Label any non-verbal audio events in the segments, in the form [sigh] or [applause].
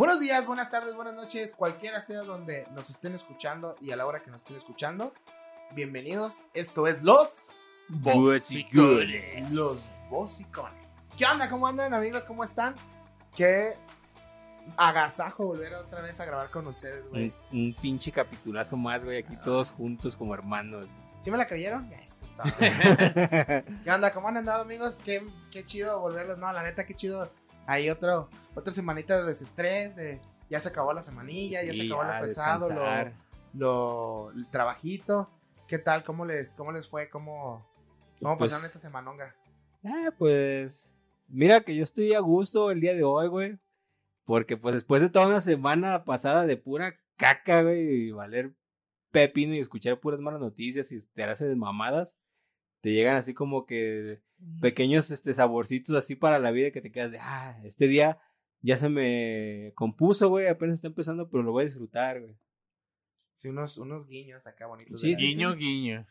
Buenos días, buenas tardes, buenas noches, cualquiera sea donde nos estén escuchando y a la hora que nos estén escuchando. Bienvenidos, esto es Los Bocicones. Los Bocicones. ¿Qué onda? ¿Cómo andan amigos? ¿Cómo están? Qué agasajo volver otra vez a grabar con ustedes, güey. Un, un pinche capitulazo más, güey, aquí todos juntos como hermanos. ¿Sí me la creyeron? [laughs] ¿Qué onda? ¿Cómo han andado, amigos? Qué, qué chido volverlos. No, la neta, qué chido. Ahí otro, otra semanita de desestrés, de ya se acabó la semanilla, ya se acabó lo pesado, lo, descansar. lo, el trabajito. ¿Qué tal? ¿Cómo les, cómo les fue? ¿Cómo, cómo Pues- pasaron esta semanonga? Ah, pues. Mira que yo estoy a gusto el día de hoy, güey. Porque, pues, después de toda una semana pasada de pura caca, güey, y valer pepino y escuchar puras malas noticias y enterarse de mamadas, te llegan así como que pequeños este, saborcitos así para la vida que te quedas de, ah, este día ya se me compuso, güey, apenas está empezando, pero lo voy a disfrutar, güey. Sí, unos, unos guiños acá bonitos. Sí, Guiño, guiño.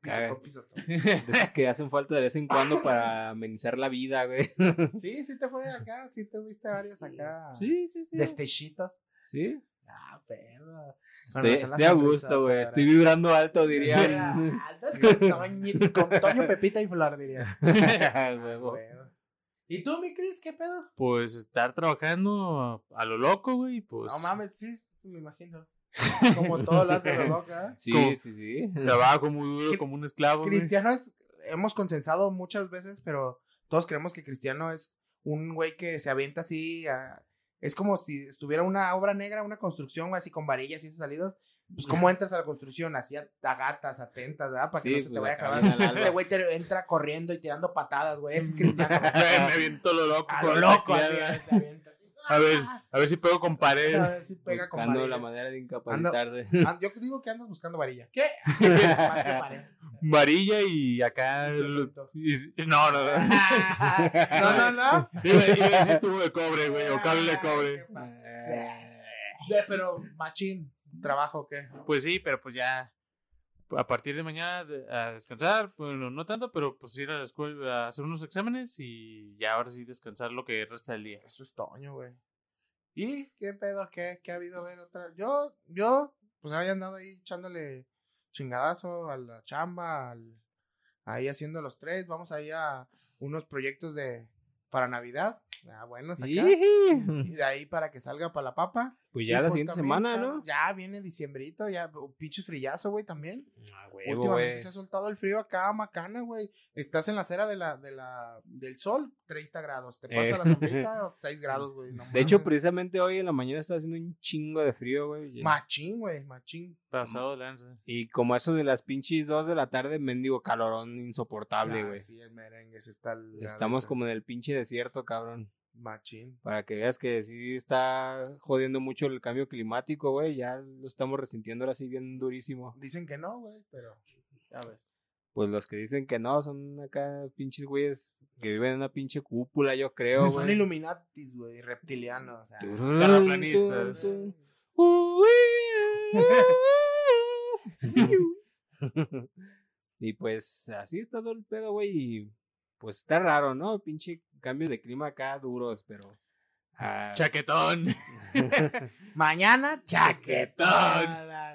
Pisotón, pisotón. [laughs] De esos que hacen falta de vez en cuando para amenizar la vida, güey. [laughs] Sí, sí te fue acá, sí te viste varios acá. Sí, sí, sí. Destechitos. Sí. Ah, perro. Estoy, Bueno, a gusto, güey. Estoy vibrando alto, dirían. [laughs] Ah, andas con Toñi- con Toño, Pepita y Flor, diría. [laughs] Huevo. Huevo. ¿Y tú, mi Cris, qué pedo? Pues estar trabajando a lo loco, güey. Pues No mames, sí, sí, me imagino. Como todo lo hace lo [laughs] loca. Sí, Como- sí, sí. trabajo muy duro ¿Qué- como un esclavo, güey. Cristiano es, hemos consensado muchas veces, pero todos creemos que Cristiano es un güey que se avienta así. a- es como si estuviera una obra negra, una construcción así con varillas y esas salidas. Pues, ¿cómo entras a la construcción? Así a, a gatas, atentas, ¿verdad? Para que Sí, no se te pues, vaya a acabar. Este güey te entra corriendo y tirando patadas, güey. Ese es [laughs] Cristiano. Me, aviento lo loco. a lo loco, así, se avienta. A ver, a ver si pego con A pared. ver si pega con varilla. la manera de incapacitarse. Ah, Yo digo que andas buscando varilla. ¿Qué? [laughs] Más que pared. Varilla y acá. Y- no, no, no. No, no, no. Iba, a decir tubo de cobre, güey, o cable de cobre. ¿Qué pasa? De- Pero, machín, ¿trabajo o qué? Pues sí, pero pues ya. A partir de mañana de- a descansar, bueno, no tanto, pero pues ir a la escuela a hacer unos exámenes y ya ahora sí descansar lo que resta del día. Eso es Toño, güey. ¿Y qué pedo? ¿Qué, qué ha habido? Ver, otra. Yo, yo, pues había andado ahí echándole chingadazo a la chamba, al- ahí haciendo los tres. Vamos ahí a unos proyectos de para Navidad. Ah, buenos acá. Y de ahí para que salga para la papa. Pues Y ya la pues siguiente también, semana, ¿no? Ya viene diciembrito, ya pinches frillazo, güey, también. Ah, huevo, Últimamente güey. se ha soltado el frío acá, macana, güey. Estás en la acera de la, de la, del sol, 30 grados. Te pasa Eh. la sombrita, [laughs] 6 grados, güey. no De hecho, precisamente hoy en la mañana está haciendo un chingo de frío, güey. Machín, güey, machín. Pasado lanza. Y como eso de las pinches dos de la tarde, mendigo calorón insoportable, Ah, güey. Sí, el merengue se está. el- Estamos como en el pinche desierto, cabrón. Machín. Para que veas que sí está jodiendo mucho el cambio climático, güey. Ya lo estamos resintiendo ahora sí bien durísimo. Dicen que no, güey, pero ya ves. Pues los que dicen que no son acá pinches güeyes que viven en una pinche cúpula, yo creo, Son güey. Illuminatis, güey, reptilianos. o sea. Terraplanistas. [laughs] [laughs] y pues así está todo el pedo, güey. Y pues está raro, ¿no? Pinche cambios de clima acá duros, pero. ah, Chaquetón. [laughs] [laughs] Mañana, chaquetón.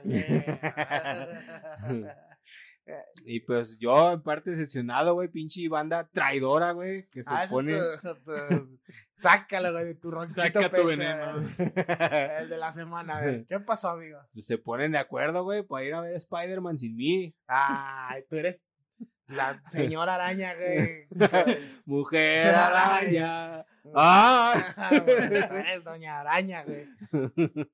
[laughs] y pues yo en parte decepcionado, güey, pinche banda traidora, güey, que se Ah, pone. tu- tu- Sácalo, güey, de tu ronquito Saca tu pecho, veneno. eh, El de la semana, güey. ¿Qué pasó, amigo? se ponen de acuerdo, güey, para ir a ver Spider-Man sin mí. Ay, tú eres la señora araña, güey. [laughs] [laughs] Mujer araña. ¡Ah! Eres doña araña, güey. [laughs]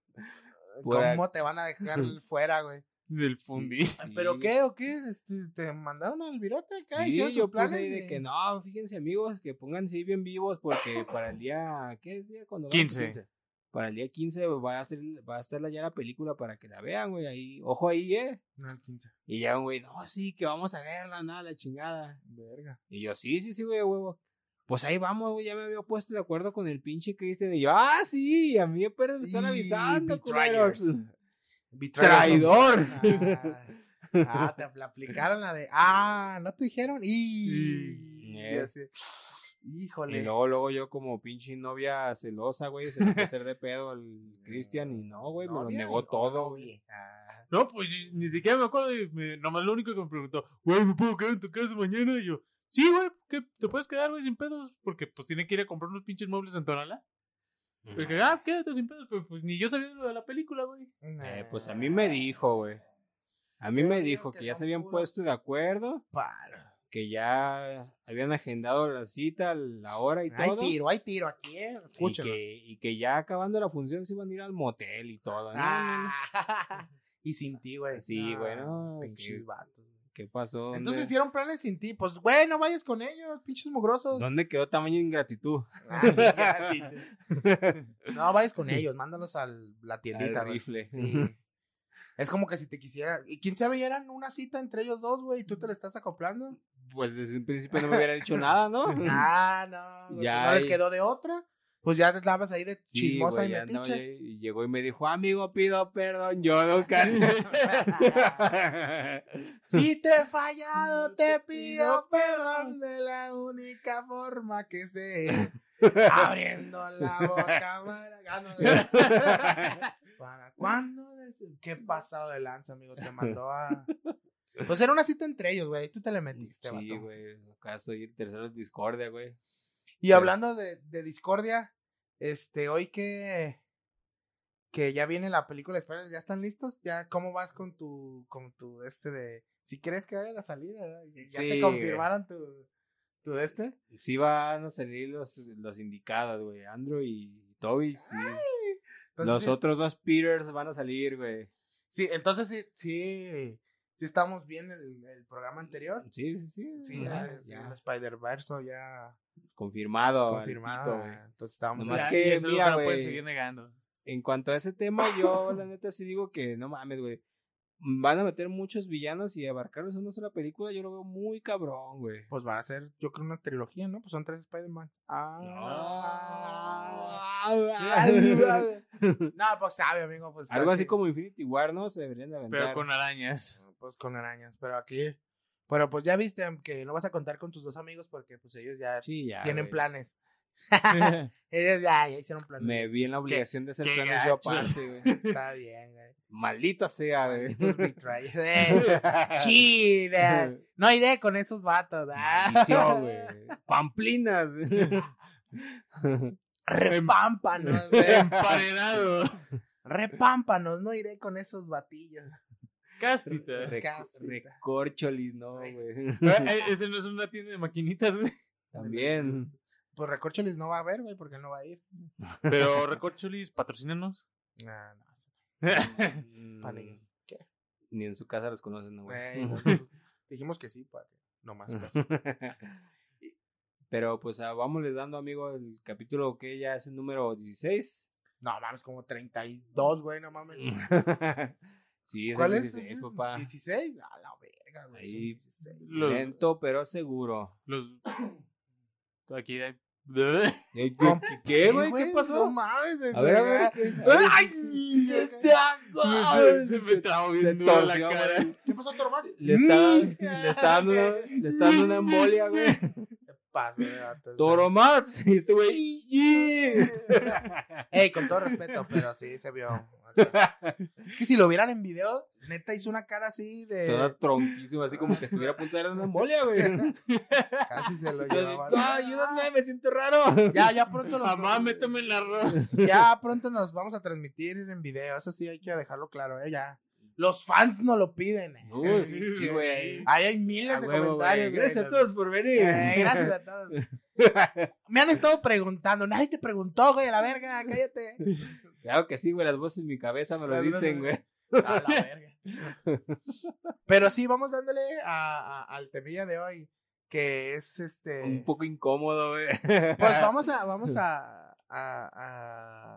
¿Cómo te van a dejar fuera, güey? Del fundí. Sí. ¿Pero qué o qué? Este, ¿Te mandaron al virote acá? Sí, ¿Hicieron sus yo puse planes ahí de y- que no, fíjense amigos, que pónganse bien vivos porque para el día, ¿qué es día? Cuando 15. Para el día 15 va a, ser, va a estar ya la película para que la vean, güey, ahí, ojo ahí, eh. No, el 15. Y ya, güey, no, sí, que vamos a verla, nada, la chingada. Verga. Y yo, sí, sí, sí, güey, huevo. Pues ahí vamos, güey, ya me había puesto de acuerdo con el pinche Cristian. Y yo, ah, sí, a mí apenas me están avisando, culeros. [laughs] Traidor. Ah, ah, te apl- aplicaron la de. Ah, ¿no te dijeron? Y. Y- y así, Híjole. Y luego, luego yo como pinche novia celosa, güey, se fue a hacer de pedo al [laughs] Cristian y no, güey, me lo ¿Novia negó todo, güey. Ah, No, pues ni siquiera me acuerdo. y me- nomás lo único que me preguntó, güey, ¿me puedo quedar en tu casa mañana? Y yo, sí, güey, ¿qué? ¿te puedes quedar, güey, sin pedos? Porque pues tiene que ir a comprar unos pinches muebles en Tonalá. Y dije, ah, quédate sin pedos. Pero pues ni yo sabía lo de la película, güey. Eh, pues a mí me dijo, güey. A mí Yo me dijo que que ya se habían puros- puesto de acuerdo, Para. Que ya habían agendado la cita, la hora y Hay todo. tiro, hay tiro aquí, ¿eh? Y Escúchenlo. que, y que ya acabando la función se iban a ir al motel y todo. ¿no? Ah, [laughs] y sin ti, güey. Sí, güey, no, Pinches que- vatos. ¿Qué pasó? ¿Dónde, Entonces hicieron planes sin ti. Pues, güey, no vayas con ellos, pinches mugrosos. ¿Dónde quedó tamaño de ingratitud? Ah, [laughs] no vayas con ellos, mándalos a la tiendita, Al rifle. Sí. Es como que si te quisiera. Y quién sabe, ya eran una cita entre ellos dos, güey, y tú te la estás acoplando. Pues desde un principio no me hubiera dicho [laughs] nada, ¿no? Ah, no. Ya no les quedó de otra. Pues ya andabas ahí de Sí, chismosa y metiche. y llegó y me dijo, amigo, pido perdón, yo nunca. [laughs] [laughs] Si te he fallado, te pido perdón de la única forma que sé. Abriendo la boca para... No, ¿Para cuándo? ¿Qué pasado de lanza, amigo? Te mandó a... Pues era una cita entre ellos, güey. Tú te le metiste, Sí, vato. güey, acaso ir tercero discordia, güey. Y hablando de, de discordia, este, hoy que... Que ya viene la película de Spider-Man, ¿ya están listos? ¿Ya cómo vas con tu, con tu, este de... Si crees que vaya a salir, ¿verdad? ¿Ya Sí, te güey. confirmaron tu, tu este? Sí van a salir los, los indicados, güey. Andrew y Toby, sí. Entonces, los sí- otros dos Peters van a salir, güey. Sí, entonces sí, sí, sí estamos bien el, el programa anterior. Sí, sí, sí. Sí, ya, sí, ya. el Spider-Verse ya Confirmado. confirmado. pito, güey. entonces estábamos Nomás que, sí, eso mira, no pueden güey. seguir negando. En cuanto a ese tema, yo la neta sí digo que no mames, güey. Van a meter muchos villanos y abarcarlos en una sola película, yo lo veo muy cabrón, güey. Pues va a ser, yo creo, una trilogía, ¿no? Pues son tres Spider-Man. Ah. [laughs] no, pues sabe, amigo. Pues Algo así como Infinity War, ¿no? Se deberían de aventar. Pero con arañas. Pues con arañas, pero aquí. Pero pues ya viste que no vas a contar con tus dos amigos porque pues ellos ya Sí, ya. tienen güey. planes. [laughs] [laughs] ellos ya, ya hicieron planes. Me vi en la obligación de hacer planes yo aparte, güey. [laughs] Está bien, güey. Maldita sea, güey. De- no iré con esos vatos. ah. Maldición, güey. Pamplinas. Repámpanos, güey. Emparedado. Repámpanos, no iré con esos batillos. Cáspita. Casita. Recorcholis, no, güey. [laughs] Eh, Ese no es una tienda de maquinitas, güey. También. Pues Recorcholis no va a ver, güey, porque él no va a ir. Pero [laughs] Recorcholis, patrocínanos. Nah, no, sí, [laughs] Mm, para ellos. ¿Qué? Ni en su casa los conocen, ¿no, güey. No, no, dijimos que sí, para que no más. pues. Pero pues ah, vámonos dando, amigo, el capítulo que ya es el número 16. No mames, como 32, güey, no mames. Sí, es ¿Cuál el es? 16, papá. ¿16? A la verga, güey. son Ahí. 16. Los- Lento, pero seguro. Los. [coughs] Aquí hay. [coughs] ¿Qué, qué- qué, güey? ¿Qué No pasó? mames. A ver, a ver. ¿qué- a ver. ¡Ay! Me viendo se la cara. ¿Qué pasó, Tormax? Le está, [laughs] le está dando una, le está dando una [laughs] embolia, güey. [laughs] Este güey. Ey, con todo respeto, pero sí se vio. Es que si lo vieran en video, neta hizo una cara así Toda de. tronquísima, así como que estuviera a punto de una embolia, güey. [laughs] Casi se lo llevaba. "Ah, ayúdame, me siento raro. Ya, ya pronto nos. Mamá, métame el arroz. [laughs] Ya pronto nos vamos a transmitir en video. Eso sí hay que dejarlo claro, ¿eh? Ya. Los fans no lo piden. ¿eh? Uy, Sí, sí, güey. Ahí hay miles A de huevo, comentarios. güey. Gracias a todos por venir. Eh, gracias a todos. [laughs] Me han estado preguntando. Nadie te preguntó, güey, a la verga, cállate. Claro que sí, güey. Las voces en mi cabeza me lo Las dicen, voces- güey. A la verga. Pero sí, vamos dándole a, a- al temilla de hoy, que es este. Un poco incómodo, güey. Pues vamos [laughs] a, vamos a, a,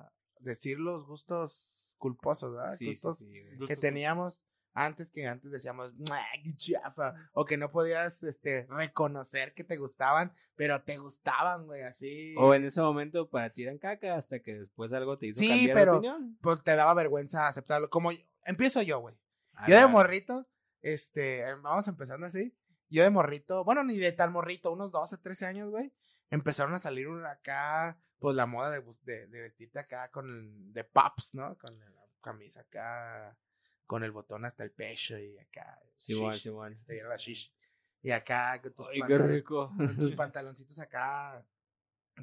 a decir los gustos culposos, ¿verdad? Sí, sí, gustos sí, güey. que Gustos- teníamos antes que antes decíamos "Mua, qué chafa o que no podías este reconocer que te gustaban pero te gustaban güey así O en ese momento para ti eran caca hasta que después algo te hizo Sí, cambiar pero- de opinión. pues te daba vergüenza aceptarlo como yo- empiezo yo güey yo de morrito este vamos empezando así yo de morrito bueno ni de tal morrito unos 12 13 años güey empezaron a salir acá, pues la moda de, de, de vestirte acá con el, de pops, ¿no? Con la camisa acá, con el botón hasta el pecho y acá. Simón, shish, Simón. que se te viera la shish. Y acá con tus, Ay, qué rico. con tus [laughs] pantaloncitos acá,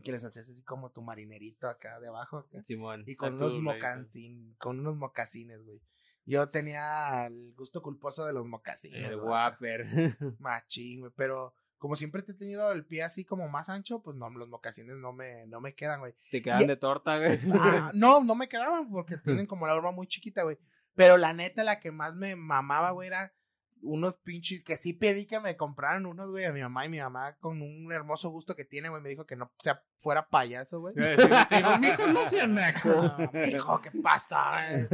que les haces así como tu marinerito acá debajo. Acá. Simón. Y con unos, mocasín, con unos mocasines, güey. Yo tenía el gusto culposo de los mocasines. El guaper. [laughs] Machín, güey. Pero como siempre te he tenido el pie así como más ancho, pues no, los mocasines no me, no me quedan, güey. Te quedan Y- de torta, güey. Ah, no, no me [laughs] quedaban porque tienen como la horma muy chiquita, güey. Pero la neta, la que más me mamaba, güey, era unos pinches que sí pedí que me compraran unos, güey, a mi mamá y mi mamá con un hermoso gusto que tiene, güey, me dijo que no sea fuera payaso, güey. [laughs] Digo, mijo, no sea naco. No, hijo, ¿qué pasa? eh?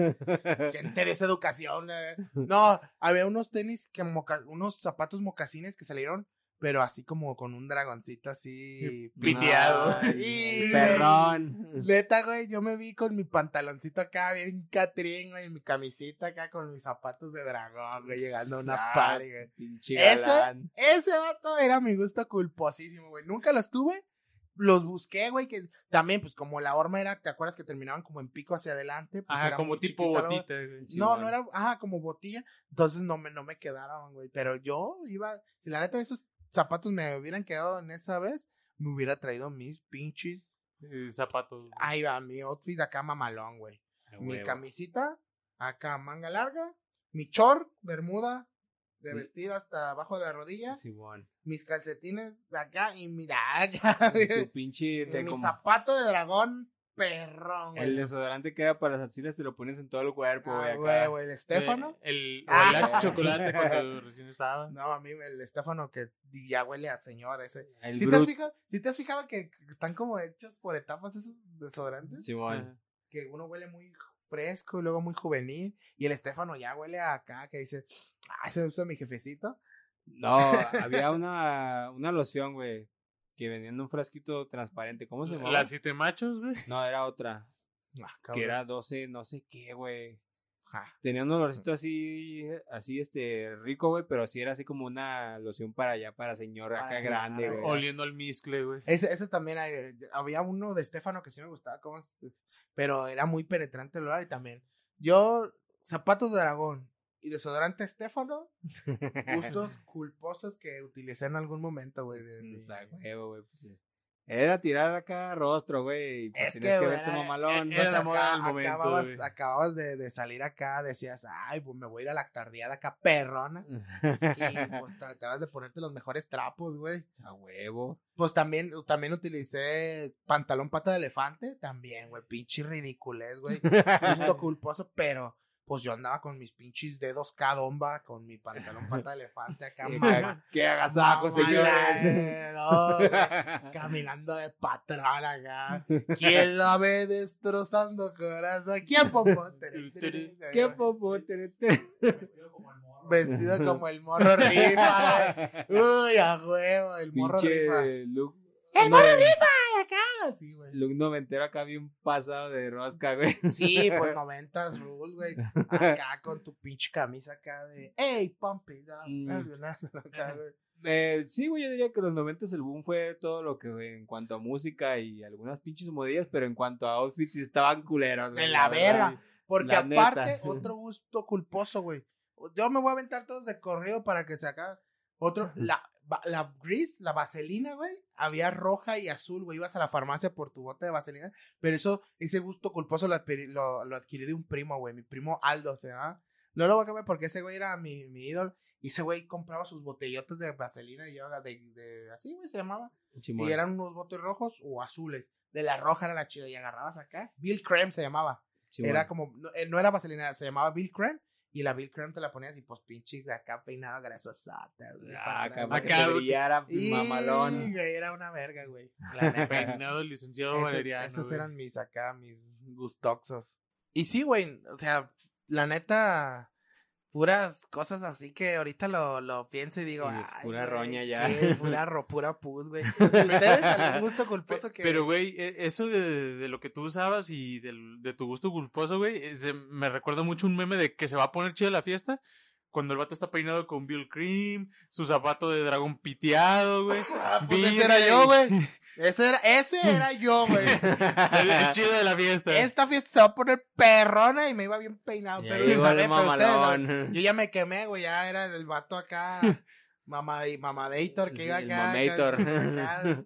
¿Quién te dio esa educación? eh? No, había unos tenis, que moca- unos zapatos mocasines que salieron, pero así como con un dragoncito así piteado. Y, Perrón. Neta, güey, yo me vi con mi pantaloncito acá, bien catrín, güey, mi camisita acá con mis zapatos de dragón, güey, llegando a una party, güey. Pinche Ese, galán. ese vato era mi gusto culposísimo, güey. Nunca los tuve. Los busqué, güey, que también, pues, como la horma era, ¿te acuerdas que terminaban como en pico hacia adelante? Pues Ajá, era como tipo chiquita botita, güey. No, no era, ajá, como botella. Entonces no me, no me quedaron, güey. Pero yo iba, si la neta esos zapatos me hubieran quedado en esa vez, me hubiera traído mis pinches. Eh, zapatos. Ahí va, mi outfit acá mamalón, güey. Mi huevo. camisita, acá manga larga, mi short, bermuda, de vestir hasta abajo de la rodilla, mis calcetines de acá y mira [laughs] acá. Tu pinche. Te mi zapato de dragón perrón, El güey. desodorante que era para las axilas te lo pones en todo el cuerpo, güey. Ah, acá. güey, güey, el Estefano. Eh, el Ah. relax [laughs] chocolate [laughs] cuando recién estaba. No, a mí el Estefano que ya huele a señor ese. El ¿Sí te, has fijado, ¿Sí te has fijado que están como hechos por etapas esos desodorantes? Ajá. Que uno huele muy fresco y luego muy juvenil. Y el Estefano ya huele a acá que dice, ah, ese usa mi jefecito. No, había una, una loción, güey. Que vendían en un frasquito transparente. ¿Cómo se llamaba? Las siete machos, güey. No, era otra. Ah, Que era 12, no sé qué, güey. Ah, Tenía un olorcito así, así, este, rico, güey, pero sí era así como una loción para allá, para señor acá grande, güey. Oliendo al miscle, güey. Ese, ese también hay- había uno de Estefano que sí me gustaba, ¿cómo pero era muy penetrante el olor y también. Yo, zapatos de dragón y desodorante Estefano, [laughs] gustos culposos que utilicé en algún momento, güey. O sea, huevo, güey, pues, sí. Era tirar acá rostro, güey. Pues Es tenías que, que verte era- mamalón. era la moda acá- momento, acababas, güey. acababas de, de salir acá, decías, ay, pues me voy a ir a la tardeada acá perrona. [laughs] Y pues te acabas de ponerte los mejores trapos, güey. A huevo. Pues también, también utilicé pantalón pata de elefante, también, güey, pinche ridiculez, güey. [laughs] Justo culposo, pero pues yo andaba con mis pinches dedos cadomba, con mi pantalón pata de elefante acá, Qué, mamá. qué agasajo, señores. No, güey, [laughs] caminando de patrón acá. ¿Quién la ve destrozando corazón? ¿Quién popote? Qué popo. tere, tere. Vestido como el morro rifa, güey. [laughs] Uy, a huevo, el morro rifa. Pinche look. ¡El morro rifa! Acá, sí, güey. Look noventero acá bien pasado de rosca, güey. Sí, pues [laughs] noventas rules, güey. Acá con tu pinche camisa acá de Hey, pump it up. Mm. Acá, güey. Eh, sí, güey, yo diría que los noventas el boom fue todo lo que en cuanto a música y algunas pinches modillas, pero en cuanto a outfits sí estaban culeros, güey. De la verdad. verga. Porque La aparte, neta. [laughs] otro gusto culposo, güey. Yo me voy a aventar todos de corrido para que se acabe. Otro, [laughs] la, la gris, la vaselina, güey, había roja y azul, güey. Ibas a la farmacia por tu bote de vaselina. Pero eso, ese gusto culposo lo adquirí, lo, lo adquirí de un primo, güey. Mi primo Aldo, se llama. No lo voy a cambiar porque ese güey era mi, mi ídolo. Y ese güey compraba sus botellotes de vaselina y yo, de, de así, güey, se llamaba. Simón. Y eran unos botes rojos o azules. De la roja era la chida. Y agarrabas acá. Bill Creme se llamaba. Simón. Era como, no, eh, no era vaselina, se llamaba Bill Creme. Y la Bill Creme te la ponías y pues pinche de acá peinado grasosata, güey. Ah, para acá, Acá, Y, mamalón. güey, era una verga, güey. La. [laughs] Peinado el licenciado esos Valeriano. esos güey. eran mis acá, mis gustoxos. Y sí, güey, o sea, la neta, puras cosas así que ahorita lo, lo pienso y digo, ay, pura güey, roña ya. qué Pura, ro, pura pus, güey. [laughs] ¿Ustedes algún gusto culposo que... Pero, güey, e- eso de, de lo que tú usabas y del- de tu gusto culposo, güey, eh, me recuerda mucho un meme de que se va a poner chida la fiesta cuando el vato está peinado con Bill Cream, su zapato de dragón piteado, güey. [laughs] Ah, pues ese era yo, güey. [laughs] Ese era, ese era yo, güey. [laughs] El, el chido de la fiesta. Esta fiesta se va a poner perrona y me iba bien peinado. Ya Pero, llegó el también, pero ustedes, mamalón. yo ya me quemé, güey. Ya era el vato acá. Mamá, mamadator que iba El acá. acá.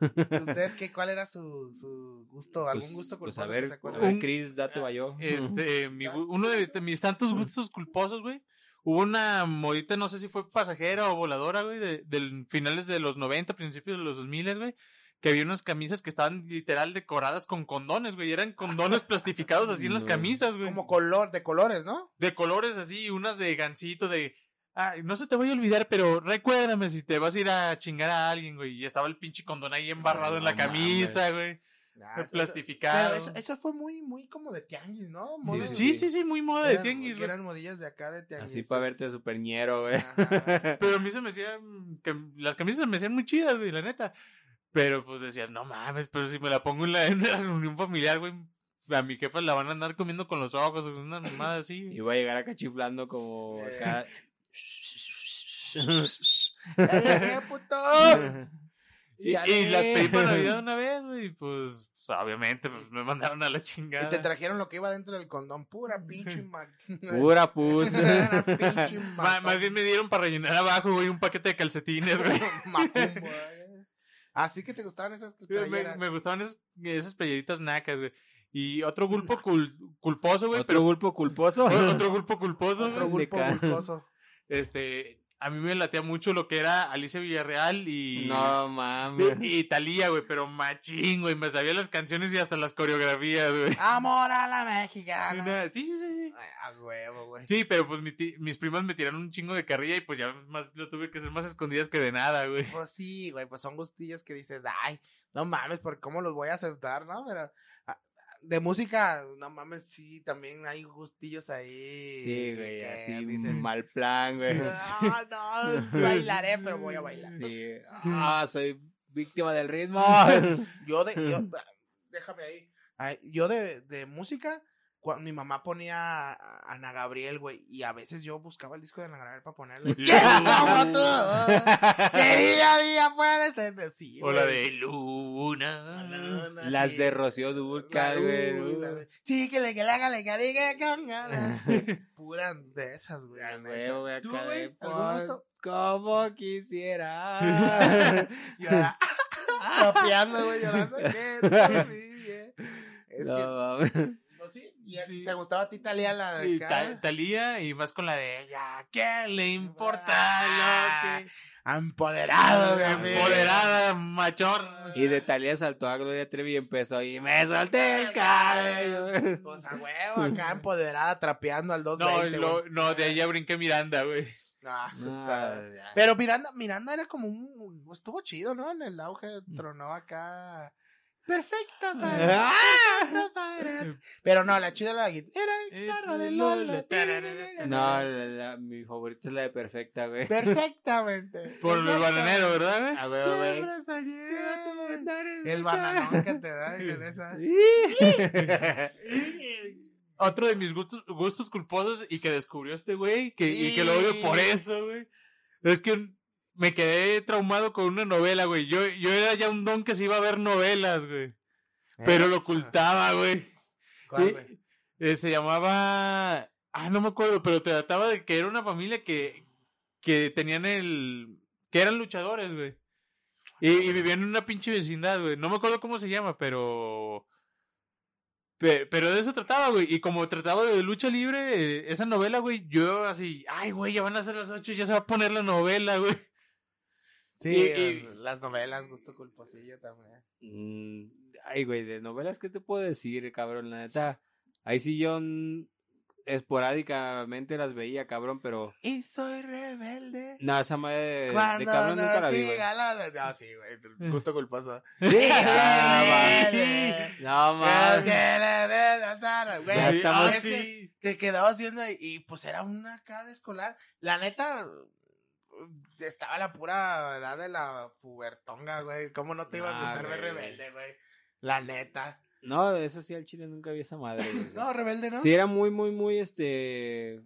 ¿Ustedes qué? ¿Cuál era su, su gusto? ¿Algún Pues- gusto pues culposo a que ver, se a ver, Un- Chris, date yo. Este, mi gu- uno de, de mis tantos gustos culposos, güey. Hubo una modita, no sé si fue pasajera o voladora, güey, de, del finales de los 90, principios de los 2000, güey. Que había unas camisas que estaban literal decoradas con condones, güey. Eran condones plastificados así en las [laughs] camisas, güey. Como color, de colores, ¿no? De colores así, unas de gancito, de. Ay, no se te voy a olvidar, pero recuérdame si te vas a ir a chingar a alguien, güey. Y estaba el pinche condón ahí embarrado en la no camisa, güey. Ah, eso- plastificado. Eso, eso fue muy, muy como de tianguis, ¿no? Sí, Moda- Sí, sí, sí, muy moda de tianguis, que güey. eran modillas de acá de tianguis. Así para verte superñero, güey. Ajá. Pero a mí se me hacía. mm, Que las camisas se me hacían muy chidas, güey, la neta. Pero pues decías, no mames, pero si me la pongo en la, en la reunión familiar, güey. A mi jefa la van a andar comiendo con los ojos, o una mamada así. [laughs] Y voy a llegar acá chiflando como Eh. acá. [laughs] [laughs] ¡Eh, puto! Y, y las pedí para Navidad una vez, güey. Pues, obviamente, pues me mandaron a la Y chingada. te trajeron lo que iba dentro del condón. Pura pinche ma... [laughs] Pura pus. [laughs] Pinche Ma- más bien me dieron para rellenar abajo, güey, un paquete de calcetines, güey. [laughs] Macumbo. Así que te gustaban esas me, playeras. me gustaban esas, esas playeritas nacas, güey. Y otro gulpo cul- culposo, güey. Otro Pero, gulpo culposo. otro gulpo culposo, Otro gulpo gulposo. Este, a mí me latía mucho lo que era Alicia Villarreal y... No mames. Y, y Talía, güey, pero machín, güey. Me sabía las canciones y hasta las coreografías, güey. Amor a la mexicana. Sí, sí, sí, sí. Ay, a huevo, güey. Sí, pero pues mi mis primas me tiraron un chingo de carrilla y pues ya más lo tuve que hacer más escondidas que de nada, güey. Pues sí, güey, pues son gustillos que dices, ay, no mames, ¿por cómo los voy a aceptar, no? Pero de música, no mames, sí, también hay gustillos ahí. Sí, güey, así dices, mal plan, güey. [laughs] no, no, [laughs] bailaré, pero voy a bailar. Sí. Ah, soy víctima del ritmo. [laughs] Yo de, yo, déjame ahí. Yo de, de música, cuando mi mamá ponía a Ana Gabriel, güey, y a veces yo buscaba el disco de Ana Gabriel para ponerle. ¿Quién como tú? Que día a día puedes tener. Sí, O la de Luna. Luna, Las sí. de Rocío Durcal, La- güey. uy, la de- Sí, que le que le haga, le que le que con ganas. [laughs] Puras de esas, güey. ¿Tú, güey? Como quisiera. [laughs] Y ahora, rapeando, [laughs] güey, llorando. Ríes. Es No, que, y Sí. ¿te gustaba a ti Talía la de Y acá? Ta- Talía y más con la de ella. ¿Qué le importa Ah, lo que... Empoderado, güey. Empoderada, machor. Y de Talía saltó a Gloria Trevi y empezó y me solté el cabello. Pues a huevo, acá [laughs] empoderada, trapeando al No, 220. lo- güey. no, de ahí ya brinqué Miranda, güey. No, eso No, está- ya. Pero Miranda, Miranda era como un. Estuvo chido, ¿no? En el auge tronó acá. Perfecta para. perfecta para- Pero no, la chida era la guitarra. Era de Lola. No, la- la- mi favorita es la de Perfecta, güey. Perfectamente. Por el bananero, ¿verdad, güey? A huevo, güey. El bananón que te da en esa. [laughs] Otro de mis gustos, gustos culposos y que descubrió este güey que, y que lo odio por eso, güey. Es que me quedé traumado con una novela, güey. Yo, yo era ya un don que se iba a ver novelas, güey. Pero lo ocultaba, güey. ¿Cuál, Y- güey? eh, se llamaba. Ah, no me acuerdo, pero trataba de que era una familia que, que tenían el. que eran luchadores, güey. Y, y vivían en una pinche vecindad, güey. No me acuerdo cómo se llama, pero. pe- Pero de eso trataba, güey. Y como trataba de lucha libre, eh, esa novela, güey, yo así, ay, güey, ya van a ser las ocho, ya se va a poner la novela, güey. Sí, y- y- las, las novelas, gusto culposillo también. Mm, Ay, güey, de novelas, ¿qué te puedo decir, cabrón? La neta, ahí sí yo esporádicamente las veía, cabrón, pero... Y soy rebelde. No, esa madre de, de Cuando cabrón nunca la vi, güey. la... No, sí, güey, gusto culposo. [laughs] Sí, Ah, No, Es mames. Ya estamos- Ah, es que te quedabas viendo y, y, pues era una de escolar. La neta, estaba la pura edad de la pubertonga, güey. ¿Cómo no te iba a gustar ver rebelde, güey? La neta. No, eso sí, al chile nunca vi esa madre, güey. No, rebelde, ¿no? Sí, era muy, muy, muy, este...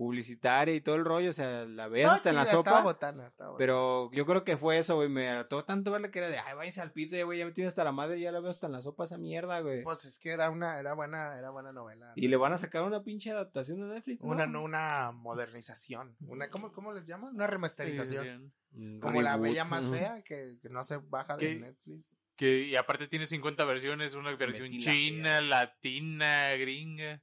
publicitaria y todo el rollo, o sea, la ves No, hasta en la estaba sopa. botana, estaba botana. Pero yo creo que fue eso, güey. Me hartó tanto verla que era de, ay, váyanse al pito, ya, güey, ya me tiene hasta la madre, ya la veo hasta en la sopa esa mierda, güey. Pues es que era una, era buena, era buena novela. Y le van a sacar una pinche adaptación de Netflix, ¿no? Una, no, una modernización. Una, ¿cómo, ¿Cómo les llaman? Una remasterización. Un Como la bella más fea, que, que no se baja de ¿Qué? Netflix. Que, y aparte tiene 50 versiones, una versión china, latina, gringa.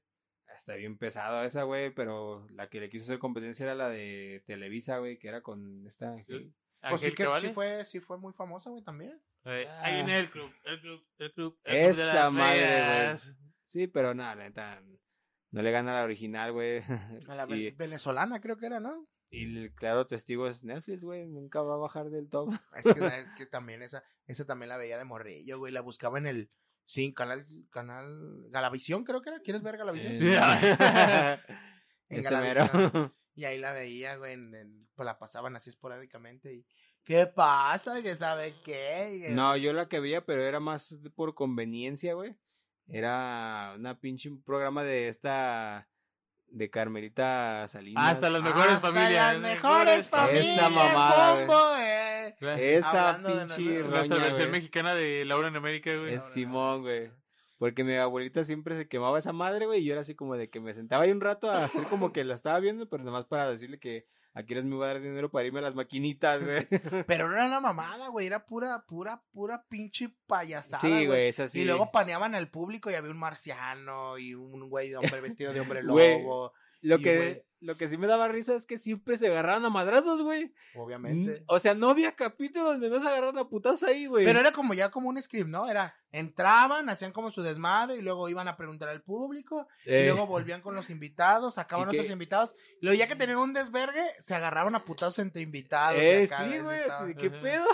Está bien pesado esa, güey, pero la que le quiso hacer competencia era la de Televisa, güey, que era con esta... Ángel. Pues sí, que, Vale. sí, fue, sí fue muy famosa, güey, también. Eh, Ah. ahí viene el club, el club, el club. el club de Esa las madre, feas. Sí, pero nada, la neta, no le gana a la original, güey. A la [laughs] y, venezolana creo que era, ¿no? y el claro testigo es Netflix, güey, nunca va a bajar del top. Es que, [laughs] es que también esa, esa también la veía de morrillo, güey. La buscaba en el, sí, canal, canal, Galavisión creo que era. ¿Quieres ver Galavisión? Sí. [laughs] [laughs] En Galavisión. [laughs] Y ahí la veía, güey, en, en- pues la pasaban así esporádicamente y... ¿Qué pasa? ¿Que sabe qué? No, yo la que veía, pero era más por conveniencia, güey. Era una pinche un programa de esta de Carmelita Salinas. Hasta las mejores Hasta familias. las mejores familias, Esa mamada, güey. combo, Esa pinche nuestra- Nuestra roña, versión güey. mexicana de Laura en América, güey. Es Simón, güey. Porque mi abuelita siempre se quemaba esa madre, güey, y yo era así como de que me sentaba ahí un rato a hacer como que la estaba viendo, pero nada más para decirle que aquí les me iba a dar dinero para irme a las maquinitas, güey. [laughs] Pero no era una mamada, güey. Era pura, pura, pura pinche payasada, Sí, güey, es así. Y luego paneaban al público y había un marciano y un güey de hombre vestido de hombre Güey. lobo. Lo y, que, güey. Lo que sí me daba risa es que siempre se agarraban a madrazos, güey. Obviamente. Mm, O sea, no había capítulo donde no se agarraran a putazos ahí, güey. Pero era como ya como un script, ¿no? Era, entraban, hacían como su desmadre y luego iban a preguntar al público y Eh, luego volvían con los invitados, sacaban otros invitados y luego ya que tenían un desvergue, se agarraban a putazos entre invitados. y eh, acá, sí, güey, estaba- ¿qué pedo?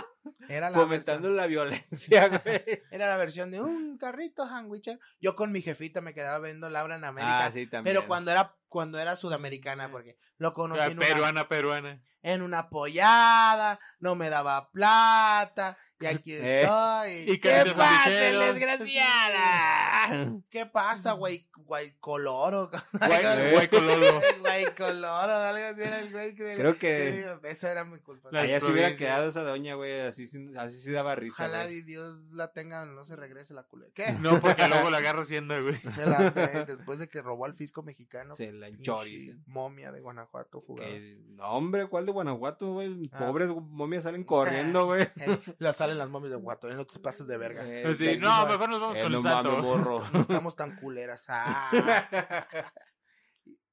Era la, Fomentando versión, la violencia, [laughs] güey. era la versión de un carrito sandwich. Yo con mi jefita me quedaba viendo Laura en América. Ah, sí, también. Pero cuando era, cuando era sudamericana, porque lo conocí La en una, peruana, peruana. En una pollada, no me daba plata, y aquí [laughs] Eh. estoy. Y ¿Qué pasa, desgraciada? [laughs] ¿Qué pasa, güey? Güey coloro. Guay, [laughs] guay cololo. Güey coloro, algo así era el güey que... Creo que Esa era mi culpa. La- allá se hubiera quedado esa doña, güey, así, sí- así sí daba risa, Ojalá güey. y Dios la tenga, no se regrese la culera. ¿Qué? No, porque luego la agarra hacienda, güey. Se la, de- después de que robó al fisco mexicano. Se la enchoriza. Momia de Guanajuato. Que- No, hombre, ¿cuál de Guanajuato, güey? Ah. Pobres momias salen corriendo, güey. Eh, [laughs] la salen las momias de Guanajuato, no te pases de verga. Eh, que- no, mejor nos vamos eh, con no el santo. No estamos tan culeras. Ah. [laughs]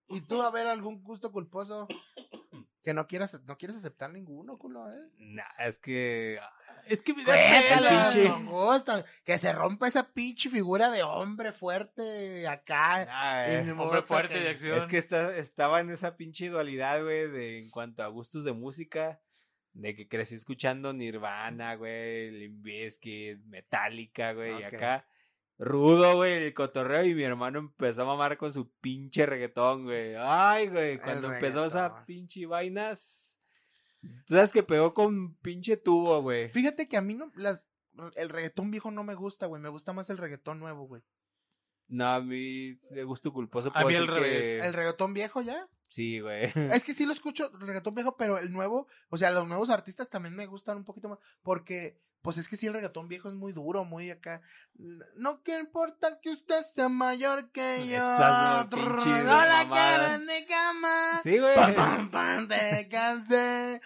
¿Y tú, a ver, algún gusto culposo que no quieras, no quieres aceptar ninguno, culo, eh? Nah, es que... Es que me da pena. pinche- con gusto. Que se rompa esa pinche figura de hombre fuerte acá. Eh, Hombre fuerte que- de acción. Es que está, estaba en esa pinche dualidad, güey, de en cuanto a gustos de música, de que crecí escuchando Nirvana, güey, Limp Bizkit, Metallica, güey, y acá rudo, güey, el cotorreo y mi hermano empezó a mamar con su pinche reggaetón, güey. Ay, güey, cuando empezó esa pinche vainas, tú sabes que pegó con pinche tubo, güey. Fíjate que a mí no, las, el reggaetón viejo no me gusta, güey. Me gusta más el reggaetón nuevo, güey. No, a mí de gusto culposo A mí al decir que- revés. El reggaetón viejo ya. Sí, güey. [laughs] Es que sí lo escucho, el reggaetón viejo, pero el nuevo, o sea, los nuevos artistas también me gustan un poquito más, porque, pues es que sí, el reggaetón viejo es muy duro, muy acá. No que importa que usted sea mayor que yo. Pinches no la en mi cama. Sí, güey. Pam, pam, pam, te cansé.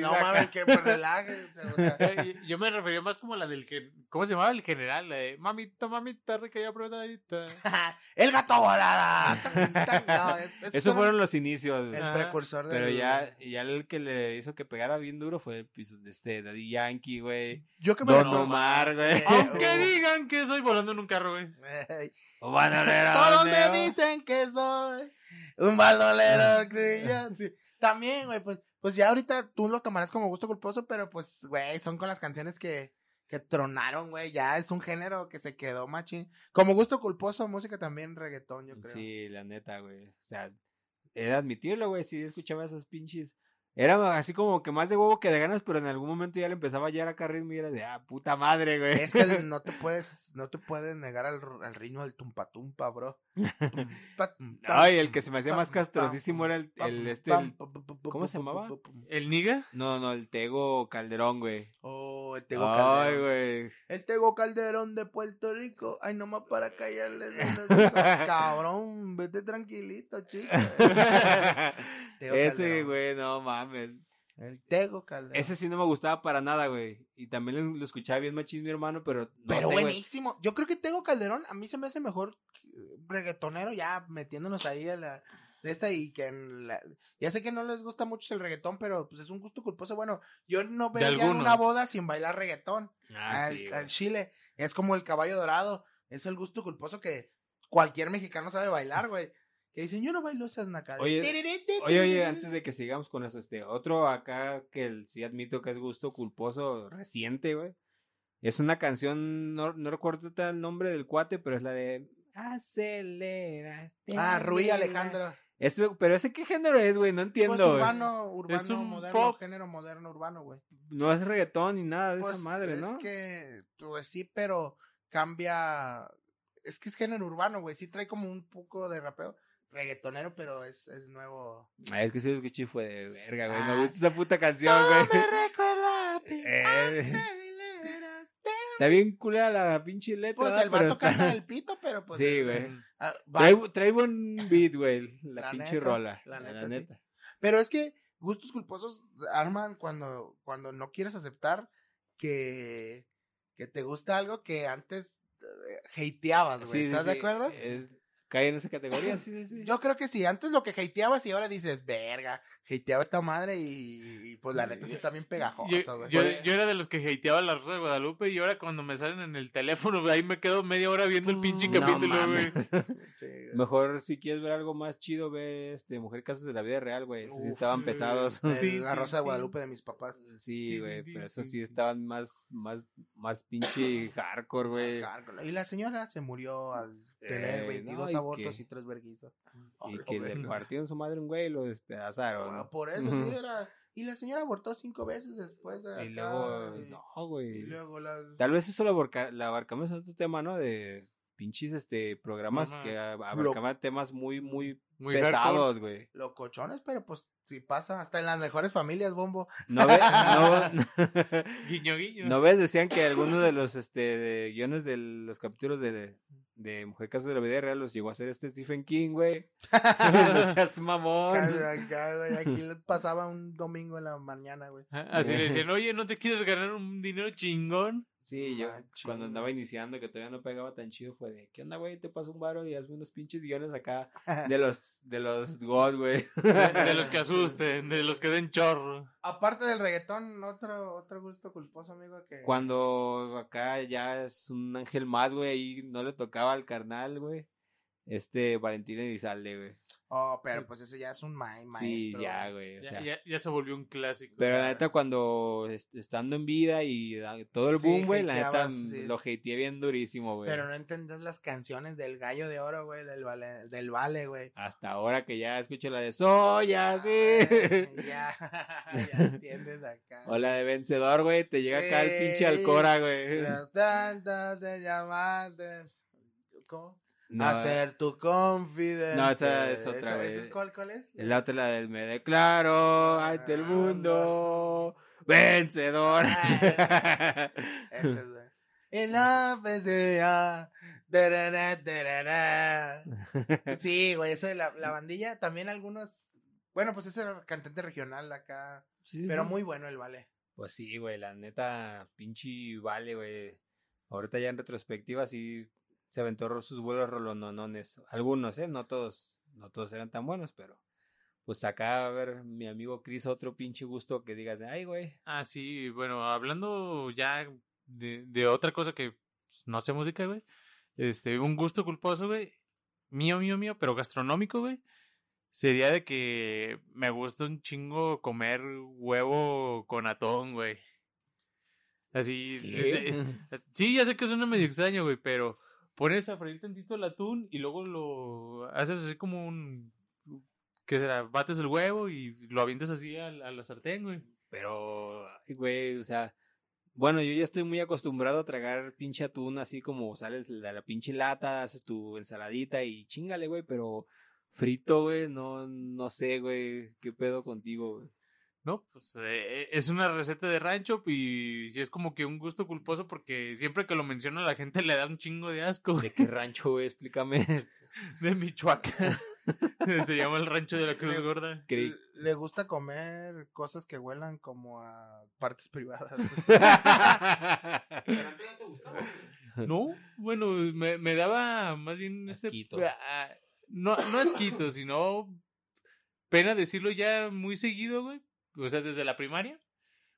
No mames, que pues, relájense, o sea. [laughs] Eh, Yo me refería más como a la del que. ¿Cómo se llamaba el general? La de mamita, mamita, rica y apretadita. [laughs] el gato volada. No, es- es Esos fueron los inicios, el precursor de Pero ya, ya el que le hizo que pegara bien duro fue pues, de este Daddy Yankee, güey. Yo que me Don Omar, güey. Aunque [laughs] digan que soy volando en un carro, güey. Todos me dicen que soy un bandolero creyente. Sí. También, güey, pues, pues ya ahorita tú lo tomarás como gusto culposo, pero pues, güey, son con las canciones que, que tronaron, güey. Ya es un género que se quedó machín. Como gusto culposo, música también reggaetón, yo creo. Sí, la neta, güey. O sea, he de admitirlo, güey. Sí, escuchaba esas pinches Era así como que más de huevo que de ganas, pero en algún momento ya le empezaba a hallar acá ritmo y era de, ah, puta madre, güey. Es que [laughs] no te puedes, no te puedes negar al, al ritmo del tumpa tumpa, bro. Ay, el que se me hacía más castrosísimo era el, el este, el- ¿cómo se llamaba? ¿El Niga? no, no, el Tego Calderón, güey. Oh, el Tego Ay, Calderón. güey. El Tego Calderón de Puerto Rico. Ay, nomás para hocico. [laughs] Cabrón, vete tranquilito, chico. [laughs] Ese, güey, no mames. El Tego Calderón. Ese sí no me gustaba para nada, güey. Y también lo, lo escuchaba bien machín mi hermano, pero no Pero sé, güey. buenísimo. Yo creo que Tego Calderón a mí se me hace mejor reggaetonero ya metiéndonos ahí a la de esta y que en la- ya sé que no les gusta mucho el reggaetón, pero pues es un gusto culposo. Bueno, yo no veo ya una boda sin bailar reggaetón. Ah, al, sí, al. Chile. Es como el caballo dorado. Es el gusto culposo que cualquier mexicano sabe bailar, güey. Que dicen, yo no bailo esas nacadas. Oye, Oye, oye, antes de que sigamos con eso, este, otro acá que el- sí admito que es gusto culposo reciente, güey. Es una canción, no, no recuerdo el nombre del cuate, pero es la de Acelera. Ah, Rui acelera". Alejandro. Es, pero ese qué género es, güey, no entiendo. Pues urbano, urbano, Es un moderno, pop. género moderno, urbano, güey. No es reggaetón ni nada de Pues esa madre, es ¿no? que, pues sí, pero cambia. Es que es género urbano, güey. Sí trae como un poco de rapeo. Reggaetonero, pero es, es nuevo. Ay, es que sí lo escuché fue de verga, güey. Me Ah. gusta esa puta canción, No güey. me recuerda a ti, [laughs] Eh. Está bien culera la pinche letra. Pues el vato está- canta [laughs] el pito, pero pues. Sí, güey. ah, Trae, trae buen beat, güey. La, La pinche neta, rola. la La, neta, sí. neta. Pero es que gustos culposos arman cuando, cuando no quieres aceptar que, que te gusta algo que antes eh, hateabas, güey. Sí, sí, ¿Estás de acuerdo? Eh, cae en esa categoría. Yo creo que sí, antes lo que hateabas y ahora dices, verga, hateaba esta madre y, y, pues la neta sí está bien Yo, pegajosa, güey. yo, yo era de los que hateaba la Rosa de Guadalupe y ahora cuando me salen en el teléfono, ahí me quedo media hora viendo el pinche No capítulo, güey. [laughs] Sí, güey. Mejor si quieres ver algo más chido, ve este Mujer Casos de la Vida Real, güey. Esos sí estaban pesados. El- la Rosa de Guadalupe de mis papás. Sí, güey, pero esos sí estaban más, más, más pinche [coughs] hardcore, güey. Más hardcore. Y la señora se murió al tener Eh, 22 no, y abortos que- y tres verguizos. Y Oh, que le partieron su madre un güey y lo despedazaron. Ah, ¿no? Por eso sí era. Y la señora abortó cinco veces después. de Y acá, luego, y- no, y güey. luego la. Tal vez eso lo abarca- la abarcamos en otro tema, ¿no? De pinches este programas que ab- abarcaban temas muy, muy, pesados, güey. Locochones, pero pues si pasa hasta en las mejores familias, bombo. No, ve- [laughs] no, Guiño, guiño. no ves, decían que algunos de los este de guiones de los capítulos de, de Mujer Casos de la Vida Real los llegó a hacer este Stephen King, güey. [laughs] [laughs] no seas mamón. Acá, güey, Aquí le pasaba un domingo en la mañana, güey. Así le decían, oye, ¿no te quieres ganar un dinero chingón? Sí, yo Ah, cuando andaba iniciando que todavía no pegaba tan chido fue de, ¿qué onda, güey? Te paso un varo y hazme unos pinches guiones acá [laughs] de los de los God, güey. De, de los que [laughs] asusten, de los que den chorro. Aparte del reggaetón, otro, otro gusto culposo, amigo, que... Cuando acá ya es un ángel más, güey, ahí no le tocaba al carnal, güey. Este Valentín Elizalde, güey. Oh, pero pues ese ya es un ma- maestro. Sí, ya, güey. o Ya, sea, ya, ya se volvió un clásico. Pero la ya. neta, cuando est- estando en vida y todo el Sí, boom, güey, la neta sí. lo hateé bien durísimo, güey. Pero no entendés las canciones del gallo de oro, güey, del vale, del vale, güey. Hasta ahora que ya escucho la de Soya, sí. [laughs] Ya, [laughs] ya entiendes acá. O la de vencedor, güey, te llega acá el pinche Alcora, güey. Las tantas de llamaste. ¿Cómo? No, Hacer tu confidente. No, esa es otra, ¿Esa- güey. esa es cuál, cuál es? La otra, la del me declaro ante el Ah, mundo vencedor. Esa es, the, ah. Sí, güey, eso de la, la bandilla, también algunos, bueno, pues ese cantante regional acá, Sí, sí, pero sí. muy bueno el vale. Pues sí, güey, la neta, pinche vale, güey. Ahorita ya en retrospectiva sí se aventó sus vuelos rolononones. Algunos, ¿eh? No todos, no todos eran tan buenos, pero pues acá a ver mi amigo Chris otro pinche gusto que digas, ay, güey. Ah, sí, bueno, hablando ya de, de otra cosa que pues, no sé música, güey. Este, un gusto culposo, güey. Mío, mío, mío, pero gastronómico, güey. Sería de que me gusta un chingo comer huevo con atón, güey. Así. este, sí, ya sé que suena medio extraño, güey, pero pones a freír tantito el atún y luego lo haces así como un ¿qué será? Bates el huevo y lo avientas así a, la- a la sartén, güey. Pero, ay, güey, o sea, bueno, yo ya estoy muy acostumbrado a tragar pinche atún así como sales de la pinche lata, haces tu ensaladita y chingale, güey, pero frito, güey, no, no sé, güey, qué pedo contigo, güey. No, pues eh, es una receta de rancho y sí es como que un gusto culposo porque siempre que lo menciona la gente le da un chingo de asco. ¿De qué [laughs] rancho, güey? Explícame. De Michoacán. [laughs] Se llama el rancho de la Cruz Le- Gorda. Creí- Le- Le gusta comer cosas que huelan como a partes privadas. Pero no te gustaba. güey. [laughs] No, bueno, me, me daba más bien este... Asquito. ah, no, no asquito, sino pena decirlo ya muy seguido, güey. O sea, desde la primaria.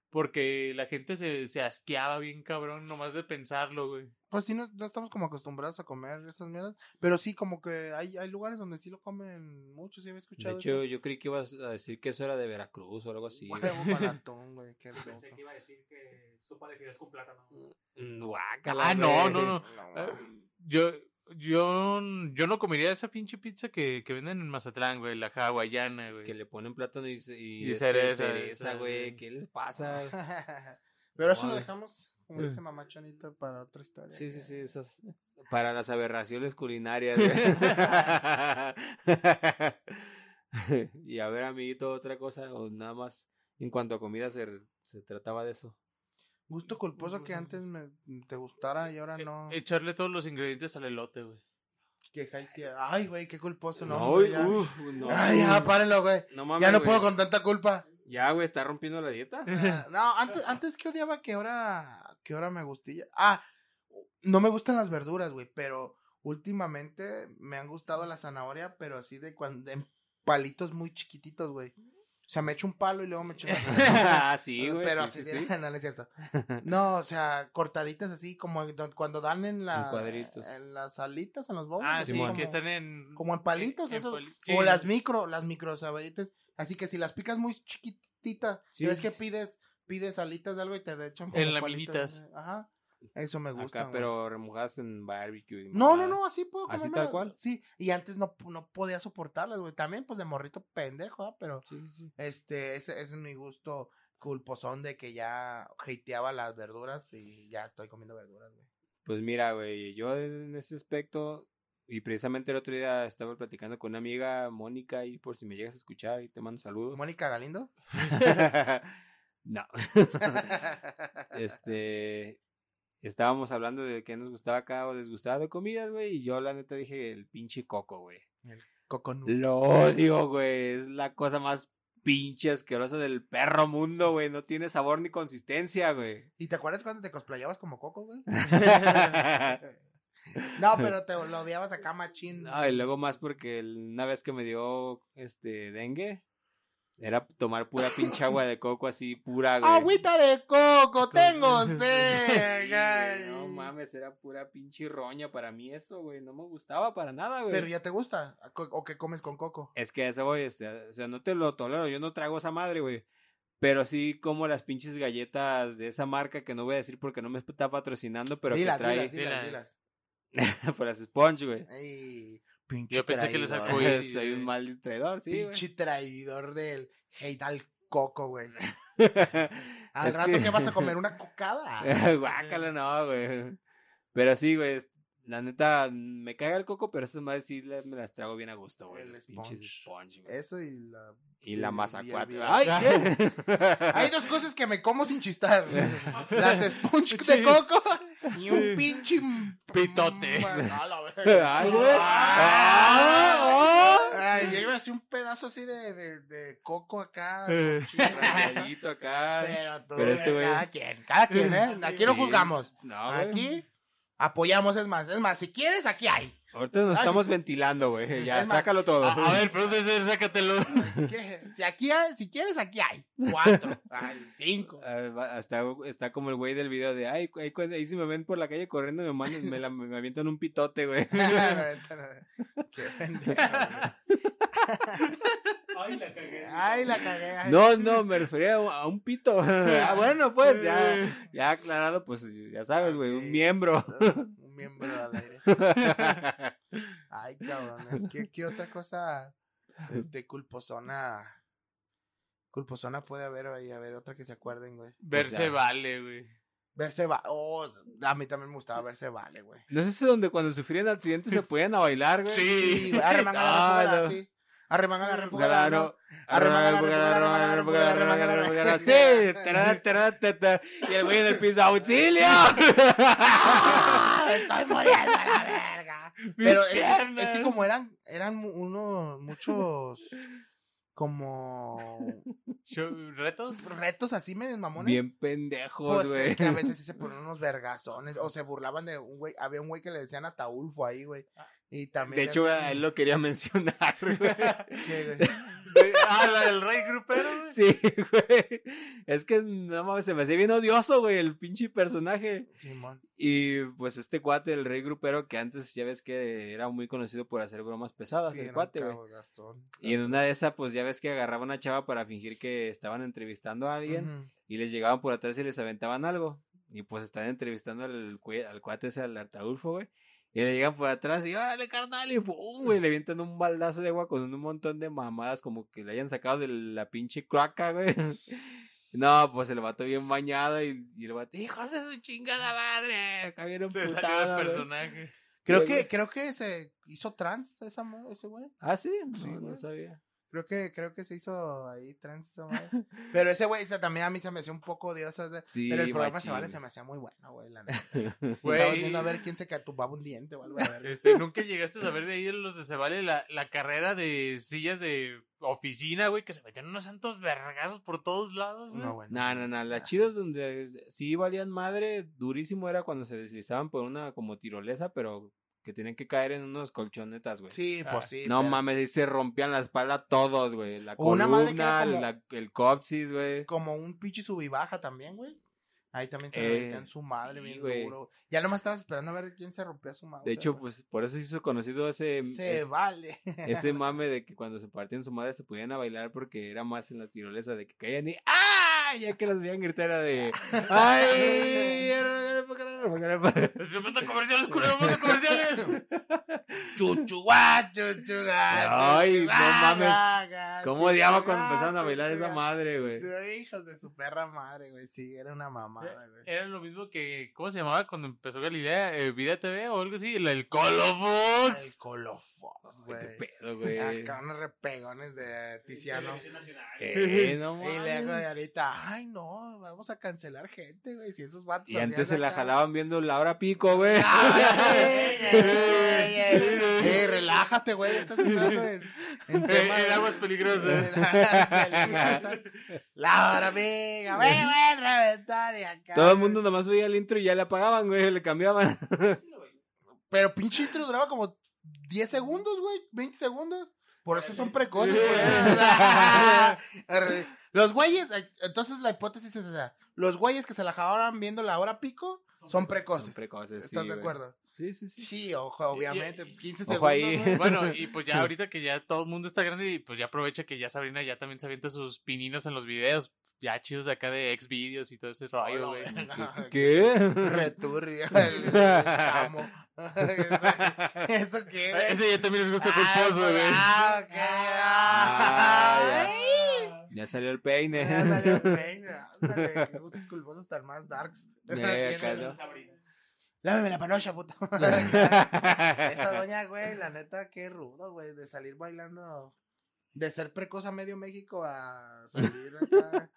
Porque la gente se, se asqueaba bien cabrón nomás de pensarlo, güey. Pues sí, no, no estamos como acostumbrados a comer esas mierdas. Pero sí, como que hay, hay lugares donde sí lo comen mucho. Sí, había De escuchado. hecho, yo creí que ibas a decir que eso era de Veracruz o algo así. Huevo [laughs] güey. Qué loco. Pensé que iba a decir que sopa de fideos con plátano. Mm, guácala, Ah, no, no, no. No, Ah, Yo, yo, yo no comería esa pinche pizza que, que venden en Mazatlán, güey, la hawaiana, güey. Que le ponen plátano y, y, Y este, cereza, güey. ¿Qué les pasa? [laughs] Pero eso lo dejamos, como dice mamá Chonita, para otra historia. Sí, sí, sí, esas para las aberraciones culinarias. güey. [laughs] [laughs] y a ver, amiguito, otra cosa o nada más en cuanto a comida se, se trataba de eso. Gusto culposo que antes me, te gustara y ahora E- no. Echarle todos los ingredientes al elote, güey. Que Haití- Ay, güey, qué culposo, no. Ya. uf, no. Ay, ya, párenlo, güey. No mames, Ya no güey. puedo con tanta culpa. Ya, güey, está rompiendo la dieta. Ah, no, antes, antes que odiaba que ahora, que ahora me gustilla. Ah, no me gustan las verduras, güey, pero últimamente me han gustado la zanahoria, pero así de cuando, en palitos muy chiquititos, güey. O sea, me echo un palo y luego me echo una [laughs] zanahoria. ah, sí, güey. Pero sí, así, sí, [laughs] no, no es cierto. [laughs] No, o sea, cortaditas así, como cuando dan en la... En cuadritos. En las alitas, en los bowls. Ah, así sí, Simón. que como, están en... como en palitos, en esos. pali- O las micro, las micro sabritas. Así que si las picas muy chiquititas, Sí. ves que pides, pides alitas de algo y te echan como En palitos, laminitas. eh, Ajá. Eso me gusta. Acá, pero remojadas en barbecue. y No, no, no, así puedo ¿Así tal cual? Sí, y antes no, no podía soportarlas, güey. También, pues, de morrito pendejo, ¿ah? Pero, Sí, sí, sí. este, ese, ese es mi gusto culposón de que ya hateaba las verduras y ya estoy comiendo verduras, güey. Pues mira, güey, yo en ese aspecto, y precisamente el otro día estaba platicando con una amiga, Mónica, y por si me llegas a escuchar, y te mando saludos. Mónica Galindo. [laughs] no. [laughs] este, estábamos hablando de qué nos gustaba acá o desgustaba de comidas, güey, y yo la neta dije el pinche coco, güey. Coconut. Lo odio, güey, es la cosa más pinche asquerosa del perro mundo, güey, no tiene sabor ni consistencia, güey. ¿Y te acuerdas cuando te cosplayabas como Coco, güey? [laughs] [laughs] No, pero te lo odiabas acá, machín. No, y luego más porque el- una vez que me dio este dengue, era tomar pura pinche agua de coco así pura, güey. Agüita de coco, tengo [laughs] sed. güey, no mames, era pura pinche roña para mí eso, güey. No me gustaba para nada, güey. Pero ya te gusta. ¿O que comes con coco? Es que eso voy, este, o sea, no te lo tolero, yo no trago esa madre, güey. Pero sí como las pinches galletas de esa marca que no voy a decir porque no me está patrocinando, pero dilas, que trae dilas, dilas, Dila. dilas. [laughs] por las sponge, güey. Ey, pinche Yo pensé que le traidor. sacó y- Soy un mal traidor, sí, pinche traidor del hate al coco, güey. [laughs] Al Es rato que- que... vas a comer [laughs] una cocada. [laughs] Guácala, no, güey. Pero sí, güey. La neta, me caga el coco, pero esas madres sí me las trago bien a gusto, güey. El Las pinches sponge. sponge, güey. Eso y la... Y la masa cuatro. ¡Ay, qué! Hay dos cosas que me como sin chistar. Las sponge de coco y un pinche... Pitote. [laughs] ¡Ay, güey! Ah, Ay, ya iba a hacer un pedazo así de, de, de coco acá. Eh. Rayadito [laughs] acá. Pero tú, Pero este güey- cada quien, cada quien, ¿eh? Aquí no juzgamos. No. Aquí apoyamos, es más. Es más, si quieres, aquí hay. Ahorita nos Ay. estamos ventilando, güey. Ya, más, sácalo todo. A, a ver, producer, sácatelo. [laughs] Si aquí hay, si quieres, aquí hay. Cuatro, hay cinco. Ah, está como el güey del video de ay, ay, ahí si me ven por la calle corriendo me mandan, me, la- me avientan un pitote, güey. [laughs] Qué pendejo. [laughs] Ay, la cagué. Ay, la cagué. ay. No, no, me refería a un- pito. [laughs] Ah, bueno, pues ya, ya aclarado, pues ya sabes, güey, un miembro. [laughs] Un miembro al aire. [laughs] Ay, cabrones. ¿Qué, qué otra cosa? Este, culposona. Culposona puede haber ahí, a ver, otra que se acuerden, güey. Verse ya. vale, güey. Verse vale. Oh, a mí también me gustaba verse vale, güey. ¿No es ese donde cuando sufrían accidentes se ponían a bailar, güey? Sí, güey. Ah, no. ¿no? Claro. Arremanga, Arremanga, arremanga, arremanga, arremanga, arremanga, arremanga, arremanga, arremanga. Sí. Tará, tará, ta, ta. Y el güey en el piso, ¡auxilio! ¡Ah! Estoy muriendo a la verga. Pero es, que- es que piernas. como eran, eran unos, muchos, como Show- ¿Retos? retos así medio mamones. Bien pendejos, Pues güey. es que a veces sí se [laughs] ponen unos vergazones. O se burlaban de un güey. Había un güey que le decían Ataulfo ahí, güey. Y también. De hecho, él lo quería [laughs] mencionar, güey. ¿Qué, güey? Ah, la del rey grupero, güey. Sí, güey. Es que no mames, se me hacía bien odioso, güey, el pinche personaje. Y pues este cuate, el rey grupero, que antes ya ves que era muy conocido por hacer bromas pesadas, Sí, el cuate, güey. Y en una de esas, pues ya ves que agarraba una chava para fingir que estaban entrevistando a alguien y les llegaban por atrás y les aventaban algo. Y pues están entrevistando al cuate ese, al Artaulfo, güey. Y le llegan por atrás y órale, carnal, y pum, güey, le avientan un baldazo de agua con un montón de mamadas, como que le hayan sacado de la pinche cloaca, güey. [laughs] No, pues el vato bien bañado y, y el vato, hijos de su chingada madre, acá Se salió putado, del güey". personaje. Creo que, creo que se hizo trans esa, ese güey. Ah, sí, Sí, no, sabía. Creo que, creo que se hizo ahí madre. Pero ese güey también a mí se me hacía un poco Sí, pero el programa se vale se me hacía muy bueno, güey. La neta. [laughs] Estábamos viendo a ver quién se tumbaba un diente o algo. a ver. Este, nunca llegaste a saber de ahí de los de se vale la, la carrera de sillas de oficina, güey, que se metían unos santos vergazos por todos lados, güey. No, bueno. No, no, no, las chidas donde sí valían madre durísimo era cuando se deslizaban por una como tirolesa, pero que tenían que caer en unos colchonetas, güey. Sí, Ah. pues sí. no pero mames, ahí se rompían la espalda todos, güey. La O una madre que era columna, como- la- el copsis, güey. Como un pinche sub y baja también, güey. Ahí también se Eh, su madre sí, bien güey. duro. Ya nomás estabas esperando a ver quién se rompía su madre. De hecho, pues por eso se hizo conocido ese, Se vale. ese mame de que cuando se partían su madre se podían a bailar porque era más en la tirolesa de que caían y ¡ah! Ya que las veían gritar era de ¡ay! ¡Se meten comerciales, culero! ¡Meten comerciales! [laughs] Chuchuá, chuchuá, Ay, no mames. ¿Cómo odiaba cuando empezaron a bailar esa madre, güey? Hijos de su perra madre, güey. Sí, era una mamada, güey. Era lo mismo que, ¿cómo se llamaba cuando empezó Galilea? Eh, ¿Vida TV o algo así? El, el Colofox. El Colofox, Ay, güey. qué pedo, güey. Acá unos repegones de Tiziano. Eh, no Y luego de ahorita, ay no, vamos a cancelar gente, güey. Si esos vatos. Y antes se la acá- jalaban viendo la hora pico, güey. Ey, [laughs] relájate, güey. Estás entrando en, en Eh, temas en aguas peligrosas. La hora, amiga, me voy a reventar y acá. Todo el mundo nomás veía el intro y ya le apagaban, güey, le cambiaban. Pero pinche intro duraba como 10 segundos, güey. 20 segundos. Por eso son precoces, güey. [laughs] [laughs] Los güeyes, eh, entonces la hipótesis es esa. Los güeyes que se la jababan viendo la hora pico son precoces. Son precoces, sí, ¿Estás de güey. acuerdo? Sí, sí, sí. Sí, ojo, obviamente. Pues 15 Ojo segundos. ahí. Bueno, y pues ya ahorita que ya todo el mundo está grande y pues ya aprovecha que ya Sabrina ya también se avienta sus pininos en los videos. Ya chidos de acá de ex videos y todo ese rollo, güey. [laughs] ¿Qué? Returbio, el, el chamo. [laughs] ¿Eso qué? Ese ya también les gusta Ah, culposo, güey. Ah, ok. Ah, Ay. Ya salió el peine. Ya salió el [laughs] peine. Ándale, qué gustos culposos más darks. Eh. [laughs] Lávame la panocha, puto. [laughs] Esa doña, güey, la neta, qué rudo, güey, de salir bailando. De ser precoz a medio México a salir acá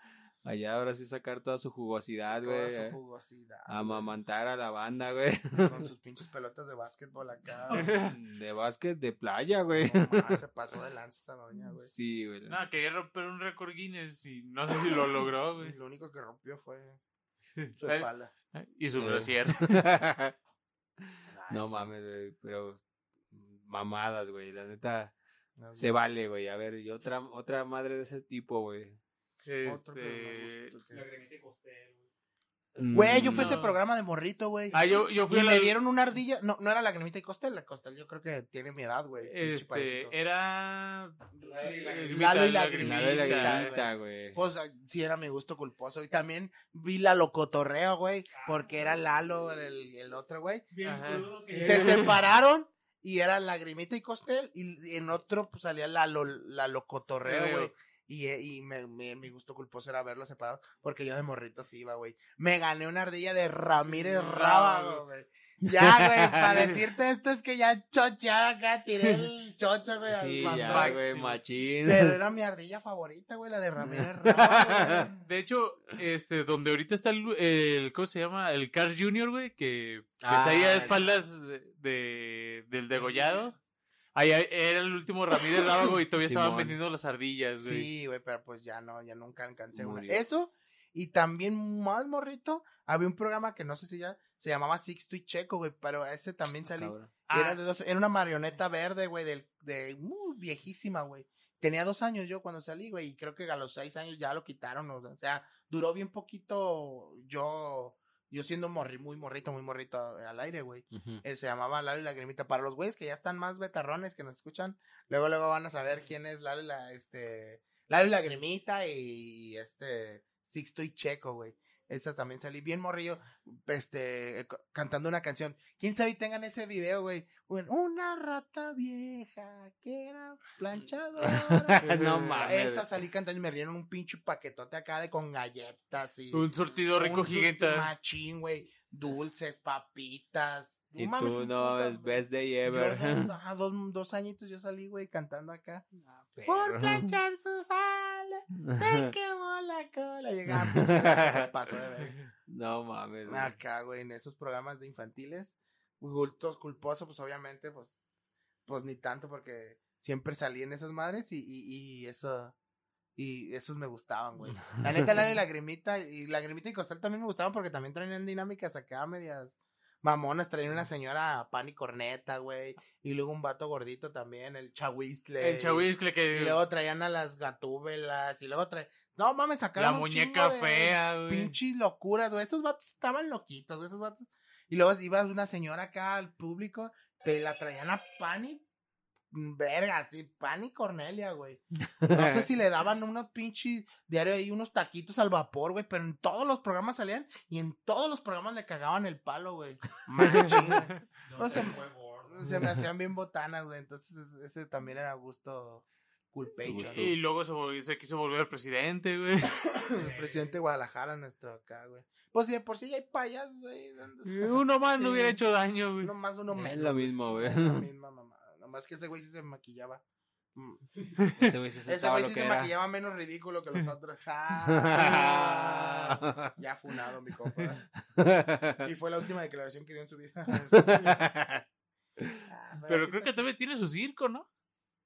Allá ahora sí sacar toda su jugosidad, toda güey. su eh. jugosidad. Amamantar a la banda, güey. Con [laughs] sus pinches pelotas de básquetbol acá. [laughs] De básquet de playa, güey. No, se pasó de [laughs] lanza esa doña, güey. Sí, güey. No, quería romper un récord Guinness y no sé si lo logró, güey. Lo único que rompió fue su Eh, espalda. Y su Eh. brasier. no sí. mames, güey. Pero mamadas, güey. La neta No, se vale, güey. A ver, y otra, otra madre de ese tipo, güey. Otro que no me Este. güey. Güey, yo fui a ese programa de morrito, güey. Ah, yo, yo fui Y a la. me dieron una ardilla. No, no era la y costel. La costel yo creo que tiene mi edad, güey. Este, era. Lalo y la grimita, güey. Pues ah, sí era mi gusto culposo. Y también vi la locotorreo, güey. Porque era Lalo el, el otro, güey. Se separaron y era Lagrimita y Costel, y en otro pues salía la, lo, la Locotorreo, Torreo. güey. Y, eh, y me, me- mi gusto culposo era verlos separados, porque yo de morrito sí iba, güey. Me gané una ardilla de Ramírez Rábago, güey. Ya, güey, [laughs] para decirte esto es que ya chocheaba acá, tiré el chocho, güey. al Sí, más ya, güey, machín. Pero era mi ardilla favorita, güey, la de Ramírez Rábago. [laughs] De hecho, este, donde ahorita está el, el- ¿cómo se llama? El Cars Junior, güey, que, que está ahí Ah, a espaldas de, de- del degollado. Ahí era el último Ramírez Rábago y todavía estaban vendiendo las ardillas, güey. Sí, güey, pero pues ya no, ya nunca alcancé una. Eso, y también más morrito, había un programa que no sé si ya se llamaba Sixto y Checo, güey, pero ese también. Ah, Era, de dos, era una marioneta verde, güey, del, de muy viejísima, güey. Tenía dos años yo cuando salí, güey, y creo que a los seis años ya lo quitaron, o sea, duró bien poquito yo, yo siendo morri, muy morrito, muy morrito al aire, güey. Eh, se llamaba Lalo y Lagrimita. Para los güeyes que ya están más betarrones que nos escuchan, luego luego van a saber quién es Lalo y la, este, Lalo y Lagrimita y este Sixto y Checo, güey. Esas también salí bien morrillo, este, cantando una canción. ¿Quién sabe tengan ese video, güey? Un- Una rata vieja que era planchadora. [laughs] no [laughs] mames. Esa salí cantando y me dieron un pinche paquetote acá de con galletas y Un surtido rico un gigante. Machín, güey. Dulces, papitas. Y mames, tú un no, putas, es best day Yo, ever. dos, ajá, dos, dos añitos yo salí, güey, cantando acá. Por [laughs] planchar su falda, se quemó la cola. Llegaba, [laughs] se pasó de ver. No mames. güey. Acá, güey, en esos programas de infantiles, gultos, culposo, pues obviamente, pues, pues ni tanto, porque siempre salí en esas madres y, y, y eso, y esos me gustaban, güey. La neta, la de [laughs] Lagrimita, y Lagrimita y Costal también me gustaban porque también traían dinámicas acá medias mamonas, traían una señora pan y corneta, güey, y luego un vato gordito también, el chahuistle. El chahuiscle Y que. luego traían a las gatúbelas, y luego traían, no mames, sacaron La un muñeca de- fea, güey. pinches locuras, güey. Esos vatos estaban loquitos, güey. Esos vatos. Y luego iba una señora acá al público, te la traían a Pani. mm, Verga, así, Pani Cornelia, güey. No sé si le [laughs] daban unos pinches diario ahí, unos taquitos al vapor, güey, pero en todos los programas salían y en todos los programas le cagaban el palo, güey. Machín, [laughs] güey. No se, se me hacían [laughs] bien botanas, güey. Entonces ese- también era gusto. Gusto. Y luego se, volvió- se quiso volver presidente, güey. El presidente de Guadalajara, nuestro acá, güey. Pues si de por sí ya hay payasos ahí. ¿dónde está? Uno más no hubiera hecho daño, güey. Uno más, uno Es menos. lo mismo, güey. Es la misma mamada. Nomás que ese güey sí se maquillaba. Mm. Ese güey se [laughs] Ese güey lo sí que se maquillaba menos ridículo que los [laughs] otros. Ah. ya funado, mi compa. Y fue la última declaración que dio en su vida. [laughs] Ah, Pero sí creo que todavía tiene su circo, ¿no?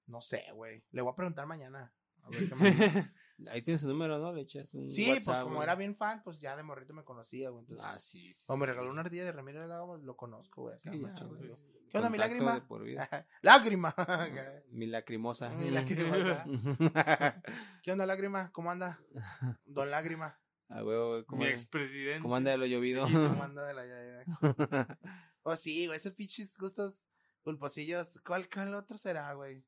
No sé, güey. Le voy a preguntar mañana. A ver qué me dice. Ahí tienes su número, ¿no? Le echas un Sí, pues como güey. era bien fan, pues ya de morrito me conocía, güey. Entonces, Ah, sí. sí, o me regaló una ardilla de Ramírez Lago, lo conozco, güey. acá, Sí, ya, machín, güey. digo, ¿Qué onda, mi lágrima? de por vida. [laughs] lágrima. [laughs] Mi lacrimosa. Mi lágrima. [laughs] ¿Qué onda, lágrima? ¿Cómo anda? Don Lágrima. A huevo, güey. ¿Cómo, Mi expresidente. ¿Cómo anda de lo llovido? ¿Cómo anda de la ya? Oh, sí, güey, esos pinches gustos pulposillos. ¿Cuál, cuál otro será, güey?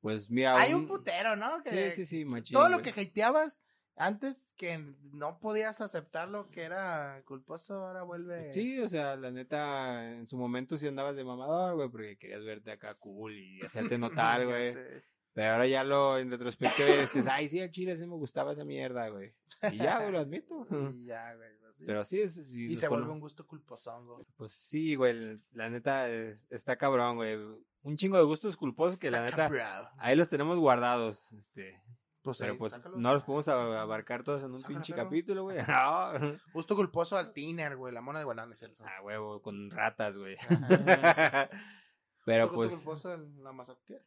Pues mira. Hay un putero, ¿no? Que Sí, sí, sí, machín. todo lo que hateabas antes que no podías aceptar lo que era culposo, ahora vuelve. Sí, o sea, la neta, en su momento sí andabas de mamador, güey, porque querías verte acá cool y hacerte notar, [laughs] güey. sé. Pero ahora ya lo, en retrospectiva, dices, ay, sí, al chile sí me gustaba esa mierda, güey. Y ya, güey, lo admito. [laughs] Y ya, güey. pues sí. Pero sí, es, sí, y se vuelve un gusto culposón, güey. Pues sí, güey, la neta es- está cabrón, güey. Un chingo de gustos culposos que la neta, ahí los tenemos guardados, este. Pues Pero ahí, pues sácalo. no los podemos abarcar todos en un pinche perro. capítulo, güey. [laughs] [laughs] No. Gusto culposo al tiner, güey. La mona de Guanán es. Ah, huevo, con ratas, güey. [laughs] Pero Gusto pues, culposo en la mazaquera.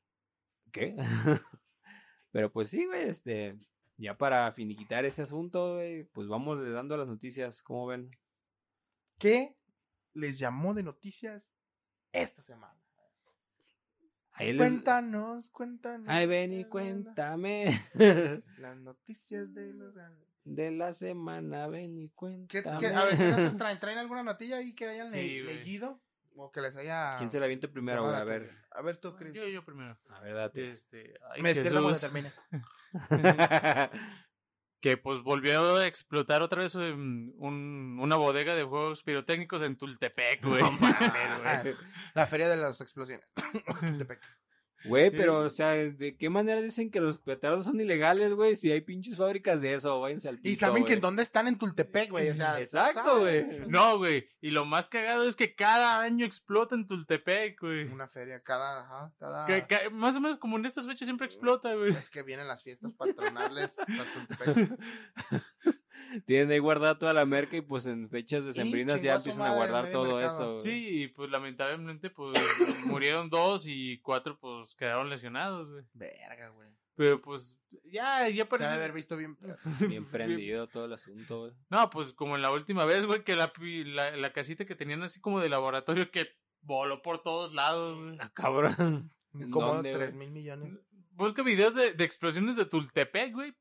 ¿qué? Pero pues sí, güey, este, ya para finiquitar ese asunto, güey, pues vamos le dando las noticias, ¿cómo ven? ¿Qué les llamó de noticias esta semana? Ahí les- Cuéntanos, cuéntanos. Ay, ven y cuéntame Las noticias de los... de la semana, ven y ¿Qué, cuéntame. qué- a ver, ¿qué traen? ¿Traen alguna notilla ahí que hayan Sí, leído? ¿O que les haya... ¿Quién se la aviente primero? A ver? A ver tú, Chris. Yo, yo primero. a ver, date. Este. Ay, Me despierto cuando termine. [laughs] [laughs] que pues volvió a explotar otra vez em, un- una bodega de juegos pirotécnicos en Tultepec, güey. Ah, [laughs] La feria de las explosiones. [coughs] Tultepec. Güey, pero, o sea, ¿de qué manera dicen que los petardos son ilegales, güey? Si hay pinches fábricas de eso, váyanse al y pito, saben que en dónde están en Tultepec, güey. O sea, Exacto, güey. No, güey. Y lo más cagado es que cada año explota en Tultepec, güey. Una feria cada, ajá, cada. Que- que más o menos como en estas fechas siempre explota, güey. Es que vienen las fiestas patronales [laughs] a Tultepec. Tienen ahí guardada toda la merca y pues en fechas decembrinas ya empiezan a guardar todo mercado. eso. güey. Sí, y pues lamentablemente pues [laughs] murieron dos y cuatro pues quedaron lesionados, güey. Verga, güey. Pero pues ya, ya Se ha de parece... haber visto [laughs] bien. Bien prendido todo el asunto, güey. No, pues como en la última vez, güey, que la, pi- la, la casita que tenían así como de laboratorio que voló por todos lados, güey. Ah, cabrón. ¿En Como dónde, 3 güey? mil millones. Busca videos de, de explosiones de Tultepec, güey.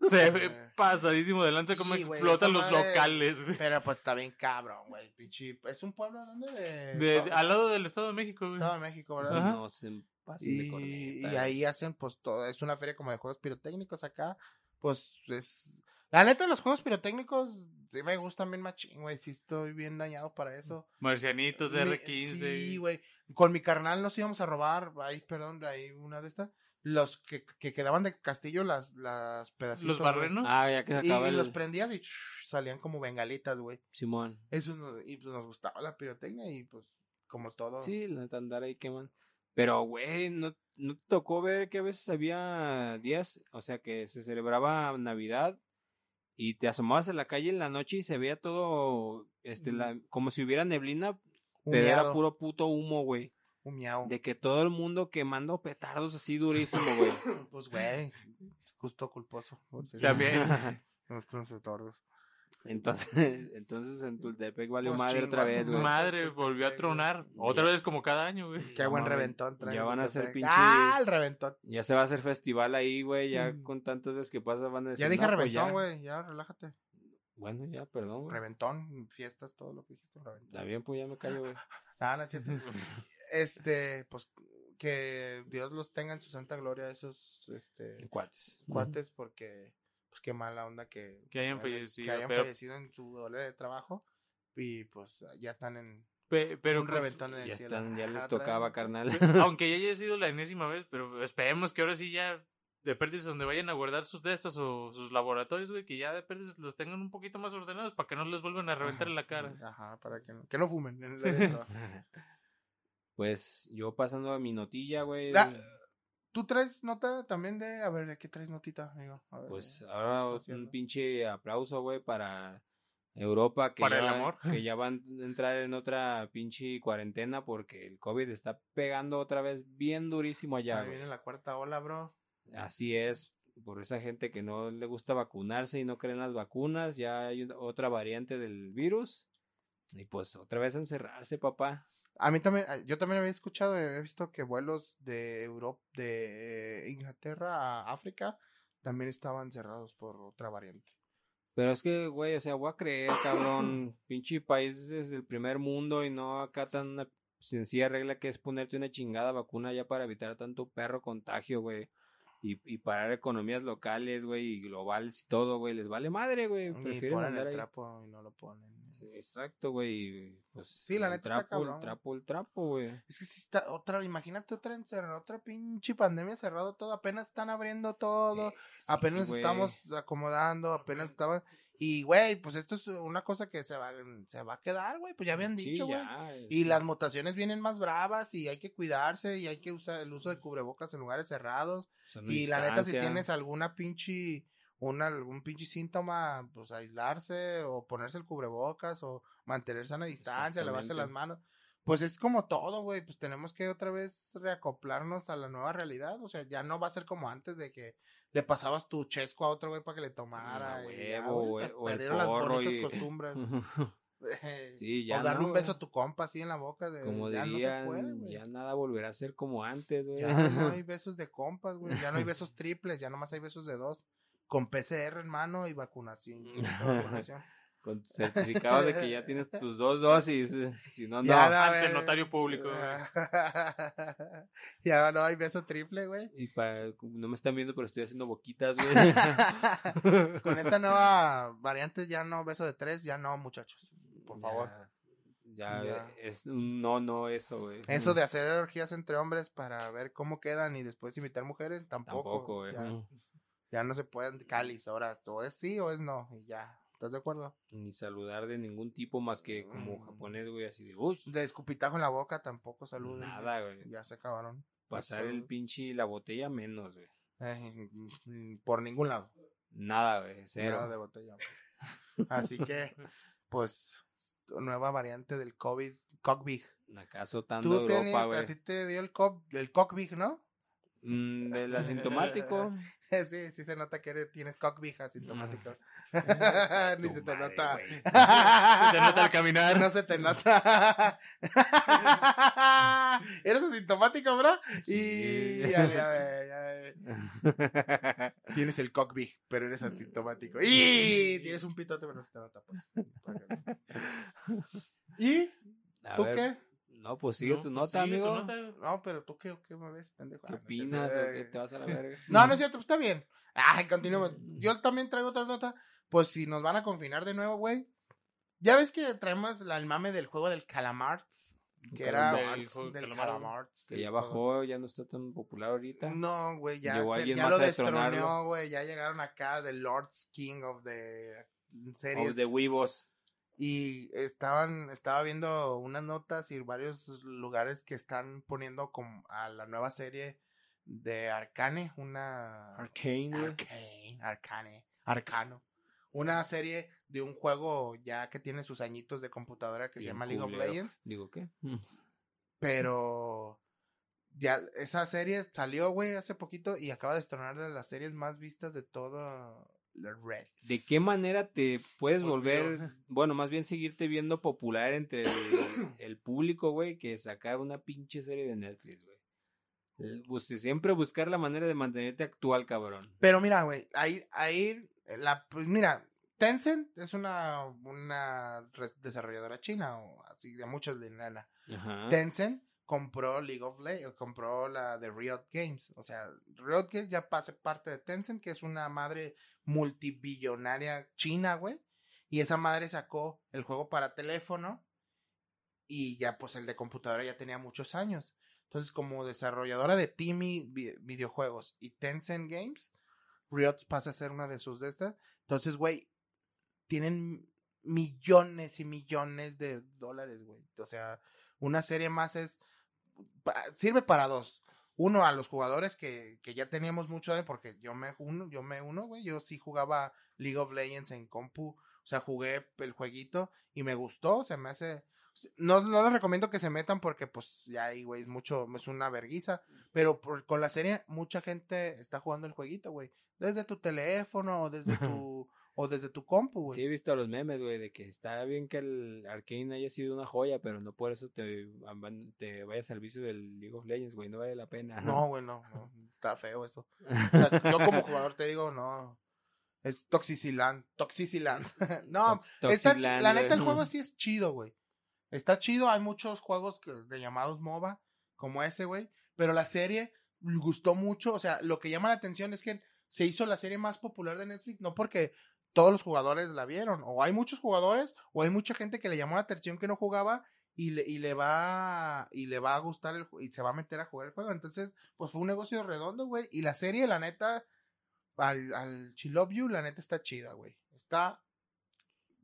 [laughs] Se ve Eh. pasadísimo de lanza Sí, cómo güey, explotan los madre- locales, güey. Pero pues está bien cabrón, güey. Pinche. ¿Es un pueblo dónde? De. Al lado del Estado de México, güey. Estado de México, ¿verdad? Ajá. No se pasen de Y, corneta. y ahí hacen, pues, todo. Es una feria como de juegos pirotécnicos acá. Pues es. La neta, los juegos pirotécnicos sí me gustan bien machín, güey. Sí estoy bien dañado para eso. Marcianitos Mi- R15. Sí, güey. Con mi carnal nos íbamos a robar. Ay, perdón, de ahí una de estas. Los que, que quedaban de castillo, las, las pedacitos. Los barrenos. Ah, ya que se acaba Y el... los prendías y salían como bengalitas, güey. Simón. Eso nos- y pues nos gustaba la pirotecnia y pues como todo. Sí, la andar ahí queman. Pero, güey, ¿no, ¿no te tocó ver que a veces había días, o sea, que se celebraba Navidad y te asomabas a la calle en la noche y se veía todo, este, la, como si hubiera neblina, pero era puro puto humo, güey. Humeado. De que todo el mundo quemando petardos así durísimo, güey. [laughs] Pues, güey, justo culposo. por ser También. [laughs] Nuestros sordos. Entonces, [laughs] entonces en Tultepec valió Los madre otra vez, güey. Madre, volvió a tronar. Otra vez como cada año, güey. Qué No buen reventón traen ya van a hacer pinche- Ah, el reventón. Ya se va a hacer festival ahí, güey, ya Mm. con tantas veces que pasa van a decir, Ya dije "No, pues reventón, ya". güey. Ya, relájate. Bueno, ya, perdón, güey. Reventón, fiestas, todo lo que dijiste. Reventón. Está bien, pues ya me callo, güey. [laughs] Ah, no es cierto. [laughs] Este, pues, que Dios los tenga en su santa gloria, esos, este, Cuates. cuates, porque, pues, qué mala onda que, Que hayan fallecido, que hayan pero- fallecido en su doble de trabajo. Y, pues, ya están en Pe- pero un pues, reventón en el Ya cielo. están, ya les tocaba, carnal. aunque ya haya sido la enésima vez, pero esperemos que ahora sí ya de pérdidas donde vayan a guardar sus de estas o sus laboratorios, güey, que ya de pérdidas los tengan un poquito más ordenados para que no les vuelvan a reventar en la cara. Ajá, para que no, que no fumen en trabajo. [laughs] Pues yo pasando a mi notilla, güey. Da- ¿Tú traes nota también de, a ver, ¿de qué traes notita, amigo? A ver, Pues eh, ahora haciendo. un pinche aplauso, güey, para Europa que, Para ya, el va- amor. que ya van a entrar en otra pinche cuarentena porque el COVID está pegando otra vez bien durísimo allá, Ahí viene la cuarta ola, bro. Así es, por esa gente que no le gusta vacunarse y no creen las vacunas, ya hay otra variante del virus. Y pues otra vez encerrarse, papá. A mí también, yo también había escuchado, había visto que vuelos de Europa, de Inglaterra a África también estaban cerrados por otra variante. Pero es que, güey, o sea, voy a creer, cabrón. [coughs] pinche país es el primer mundo y no acatan una sencilla regla que es ponerte una chingada vacuna ya para evitar tanto perro contagio, güey. Y, y parar economías locales, güey, y globales y todo, güey. Les vale madre, güey. Y Prefieren ponen andar el ahí. trapo y no lo ponen. Exacto, güey. Pues, Sí, la neta está cabrón. El trapo, el trapo, güey. Es que si está otra, imagínate otra encerrada, otra pinche pandemia cerrado todo, apenas están abriendo todo, Eh, sí, apenas estamos acomodando, apenas estaban y güey, pues esto es una cosa que se va se va a quedar, güey, pues ya habían dicho, güey. Y sí. las mutaciones vienen más bravas y hay que cuidarse y hay que usar el uso de cubrebocas en lugares cerrados. Y la neta, si tienes alguna pinche, una, algún pinche síntoma, pues aislarse o ponerse el cubrebocas o mantener sana distancia, lavarse las manos. Pues es como todo, güey, pues tenemos que otra vez reacoplarnos a la nueva realidad. O sea, ya no va a ser como antes de que le pasabas tu chesco a otro güey para que le tomara. A güey, perdieron las bonitas y- costumbres. [laughs] [laughs] Sí, ya o darle no, un beso a tu compa así en la boca. De, Como ya dirían, no se puede, güey. ya nada volverá a ser como antes, güey. Ya no [laughs] hay besos de compas, güey. Ya no hay besos triples, ya nomás hay besos de dos. Con PCR en mano y vacunación. y [laughs] vacunación. Con tu certificado de que ya tienes tus dos dosis. eh, Si no, no. Ya, Ante ver. notario público. [laughs] ya no hay beso triple, güey. Y para, no me están viendo, pero estoy haciendo boquitas, güey. [laughs] Con esta nueva variante ya no beso de tres, ya no, muchachos. Por favor. Ya, ya, Ya. es un no, no eso, güey. Eso de hacer orgías entre hombres para ver cómo quedan y después invitar mujeres, tampoco. Tampoco, güey. Ya, no se pueden cáliz. Ahora, o es sí o es no. Y ya. ¿Estás de acuerdo? Ni saludar de ningún tipo más que como Mm. japonés, güey, así de, uy, De escupitajo en la boca tampoco saluden. nada, güey. Ya se acabaron. Pasar el pinche la botella menos, güey. Eh, [laughs] por ningún lado. Nada, güey, cero. Nada de botella. Así que, pues, nueva variante del COVID, Cockbig. Tú tenías- Europa, a güey. ti te dio el, co el Cockbig, ¿no? Mm, del asintomático. [laughs] [laughs] Sí, sí se nota que eres- tienes Cockbig asintomático. [laughs] Ni Tu se te madre, nota. güey. [laughs] Se te nota al caminar. No se te nota. ¿Eres asintomático, bro? Sí. Y ya, ya, ya. Tienes el cockbig, pero eres asintomático. Y tienes un pitote, pero no se te nota, pues. ¿Y tú qué? No, pues sigue No, tu pues nota, sigue tu amigo. nota. No, pero tú qué, qué me ves, pendejo. ¿Qué Ah, no opinas? ¿O qué Eh, te vas a la verga? [laughs] No, no es cierto, pues está bien. Ay, continuemos. Yo también traigo otra nota. Pues si nos van a confinar de nuevo, güey. Ya ves que traemos la- el mame del juego del Calamar. Que era del Calamar, Calamar. Que ya bajó, ya no está tan popular ahorita. No, güey, ya, Llegó se- alguien ya más lo destroneó, güey. Ya llegaron acá de Lords King of the series. O de Weebos. Y estaban, estaba viendo unas notas y varios lugares que están poniendo como a la nueva serie de Arcane, una Arcane, güey. Arcane, Arcane, Arcano. Una serie de un juego ya que tiene sus añitos de computadora que se llama League of. Legends. Digo, ¿qué? [laughs] Pero ya esa serie salió, güey, hace poquito y acaba de destronar de las series más vistas de todo ¿De qué manera te puedes volver, bueno, más bien seguirte viendo popular entre el, el público, güey, que sacar una pinche serie de Netflix, güey? Bus- siempre buscar la manera de mantenerte actual, cabrón. Pero mira, güey, ahí, ahí, la, pues mira, Tencent es una, una desarrolladora china, o así de muchos de nana. Ajá. Tencent compró League of Legends, compró la de Riot Games. O sea, Riot Games ya pase parte de Tencent, que es una madre multibillonaria china, güey. Y esa madre sacó el juego para teléfono. Y ya, pues el de computadora ya tenía muchos años. Entonces, como desarrolladora de Timmy vi- videojuegos y Tencent Games, Riot pasa a ser una de sus de estas. Entonces, güey, tienen millones y millones de dólares, güey. O sea, una serie más es sirve para dos. Uno a los jugadores que, que ya teníamos mucho de porque yo me uno, yo me uno, güey, yo sí jugaba League of Legends en compu, o sea, jugué el jueguito y me gustó, se me hace no, no les recomiendo que se metan porque pues ya ahí, güey, es mucho, es una verguiza, pero por- con la serie mucha gente está jugando el jueguito, güey, desde tu teléfono o desde tu o desde tu compu, güey. Sí, he visto los memes, güey, de que está bien que el Arcane haya sido una joya, pero no por eso te, te vayas al vicio del League of Legends, güey, no vale la pena. No, güey, no, no, está feo eso. [laughs] O sea, yo como jugador te digo, no. Es Toxiciland. Toxiciland. [laughs] no, Tox- está la neta el juego [laughs] sí es chido, güey. Está chido, hay muchos juegos que, de llamados MOBA, como ese, güey. Pero la serie gustó mucho. O sea, lo que llama la atención es que se hizo la serie más popular de Netflix, no porque todos los jugadores la vieron. O hay muchos jugadores, o hay mucha gente que le llamó la atención que no jugaba y le, y le va y le va a gustar el y se va a meter a jugar el juego. Entonces, pues fue un negocio redondo, güey. Y la serie, la neta, al, al She Love You, la neta está chida, güey. Está.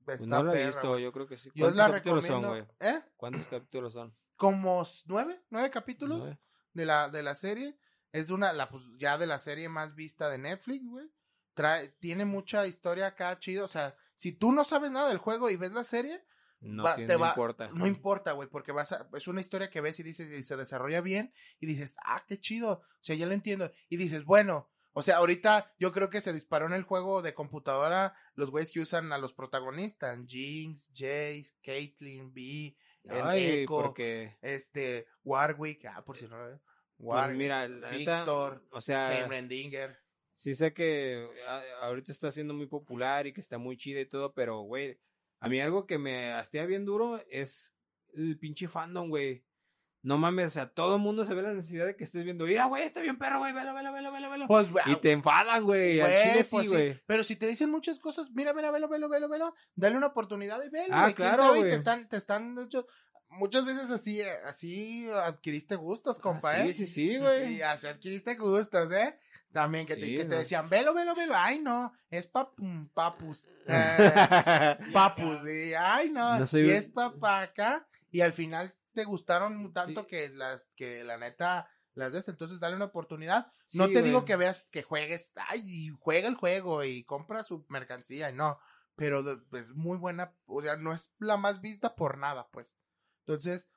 Pues Está no lo he visto, güey. yo creo que sí. Yo ¿Cuántos la capítulos son, recomiendo. güey? ¿Eh? ¿Cuántos capítulos son? Como nueve, nueve capítulos ¿Nueve? de la, de la serie. Es de una, la, pues, ya de la serie más vista de Netflix, güey. Trae, tiene mucha historia acá chido. O sea, si tú no sabes nada del juego y ves la serie, No, Va- tiene- te no va- importa. no importa, güey, porque vas a, es una historia que ves y dices, y se desarrolla bien, y dices, ah, qué chido, o sea, ya lo entiendo, y dices, bueno, o sea, ahorita yo creo que se disparó en el juego de computadora los güeyes que usan a los protagonistas, Jinx, Jace, Caitlyn, B, Ay, Echo, porque... este, Warwick, ah, por si no lo veo, Pues Warwick, mira, Víctor, o sea, Heimerdinger, sí sé que a- ahorita está siendo muy popular y que está muy chida y todo, pero, güey, A mí algo que me hastea bien duro es el pinche fandom, güey. No mames, o sea, todo el mundo se ve la necesidad de que estés viendo. Mira, güey, está bien perro, güey, velo, velo, velo, velo, velo. Pues, Y te enfadan, güey. Al chile pues sí, sí. güey. Pero si te dicen muchas cosas, mira, mira, velo, velo, velo, velo, dale una oportunidad y velo, Ah, claro, y güey. te están, te están, de hecho, muchas veces así, eh, así adquiriste gustos, compa, Ah, ¿eh? Sí, sí, sí, Y güey. así adquiriste gustos, ¿eh? También que, te, Sí, que te decían, velo, velo, velo. Ay, no, es pap, mm, papus. [laughs] Eh, papus, y ay, no, No soy- y es papá acá. Y al final te gustaron tanto Sí. que las, que la neta, las de este. Entonces, dale una oportunidad. Sí, no te güey. digo que veas, que juegues, ay, y juega el juego y compra su mercancía, no. Pero de- pues muy buena, o sea, no es la más vista por nada, pues. Entonces,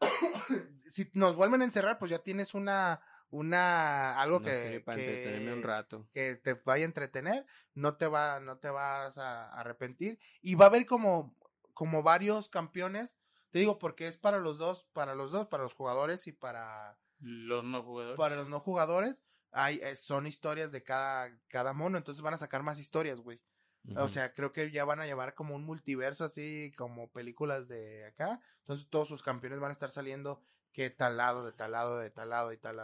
[coughs] si nos vuelven a encerrar, pues ya tienes una, una, algo que, que- entretenerme un rato. que te vaya a entretener, no te va, no te vas a arrepentir. Y va a haber como, como varios campeones, te digo, porque es para los dos, para los dos, para los jugadores y para, Los no jugadores. para los no jugadores. Hay, eh, son historias de cada, cada mono, entonces van a sacar más historias, güey. O sea, creo que ya van a llevar como un multiverso así, como películas de acá. Entonces todos sus campeones van a estar saliendo que tal lado, de tal lado, de tal lado y tal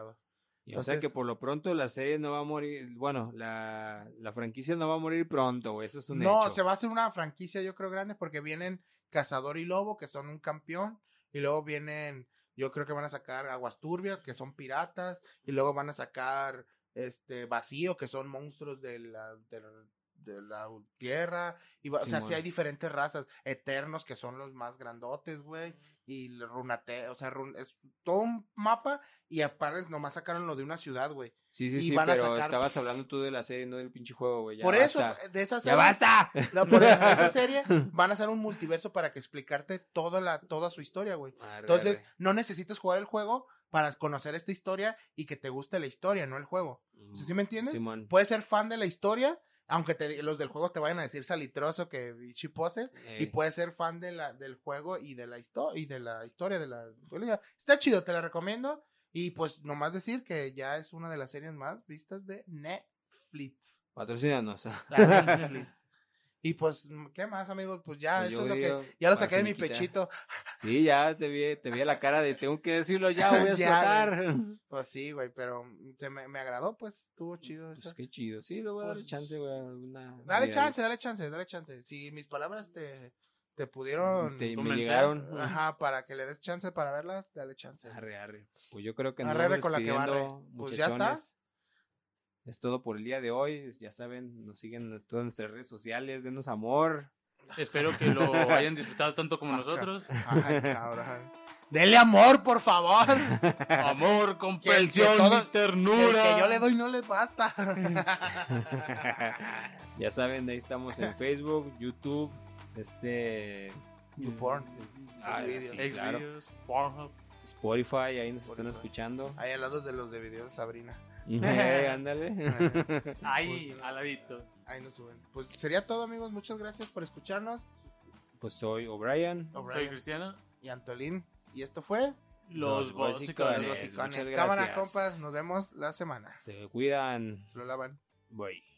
Y o sea entonces- que por lo pronto la serie no va a morir. Bueno, la, la franquicia no va a morir pronto. Eso es un No, hecho. se va a hacer una franquicia, yo creo, grande, porque vienen Cazador y Lobo, que son un campeón, y luego vienen, yo creo que van a sacar Aguas Turbias, que son piratas, y luego van a sacar este Vacío, que son monstruos de la, de, la- de la tierra, y va- o sea, sí Simón. hay diferentes razas, Eternos, que son los más grandotes, güey, y Runate, o sea, Run- es todo un mapa, y aparte nomás sacaron lo de una ciudad, güey. Sí, sí, y sí, van a pero sacar- estabas hablando tú de la serie, no del pinche juego, güey. ya Por eso, basta. de esa ¡Ya serie, basta! no, por eso, esa [laughs] serie van a hacer un multiverso para que explicarte toda la toda su historia, güey. Entonces, arre. no necesitas jugar el juego para conocer esta historia y que te guste la historia, no el juego. ¿Sí, sí me entiendes? Simón. Puedes ser fan de la historia, aunque te, los del juego te vayan a decir salitroso que bichi pose, y puedes ser fan de la, del juego y de la historia y de la historia de la Está chido, te la recomiendo. Y pues nomás decir que ya es una de las series más vistas de Netflix. Patrocínanos. La Netflix. [laughs] y pues, ¿qué más, amigos? Pues ya, Pues eso es lo que. Ya lo saqué de mi pechito. [laughs] Sí, ya te vi, te vi la cara de tengo que decirlo ya, voy a [laughs] explotar. [laughs] Pues sí, güey, pero se me, me agradó, pues estuvo chido eso. Pues qué chido. Sí, le voy a dar Pues, chance, güey. Una Dale chance, dale chance, dale chance. Si mis palabras te, te pudieron. Te- me llegaron. Ajá, para que le des chance para verla, dale chance. Arre, arre. Pues yo creo que Arre, arre con la que barre. Pues ya está. Es todo por el día de hoy. Ya saben, nos siguen en todas nuestras redes sociales. Denos amor. Espero que lo [laughs] hayan disfrutado tanto como nosotros. Ay, [laughs] cabrón. Dele amor, por favor. Amor, comprensión todo- y ternura. El que yo le doy no les basta. [laughs] ya saben, ahí estamos en Facebook, YouTube, este. YouPorn. Ah, sí, claro. Pornhub. Spotify, ahí nos están escuchando. Ahí al lado de los de videos de Sabrina. [laughs] Eh, ándale. Ahí, al ladito. Ahí nos suben. Pues sería todo, amigos. Muchas gracias por escucharnos. Pues soy O'Brien. Soy Cristiano. y Antolín. Y esto fue Los gracias. Cámara, compas. Nos vemos la semana. Se cuidan. Se lo lavan. Bye.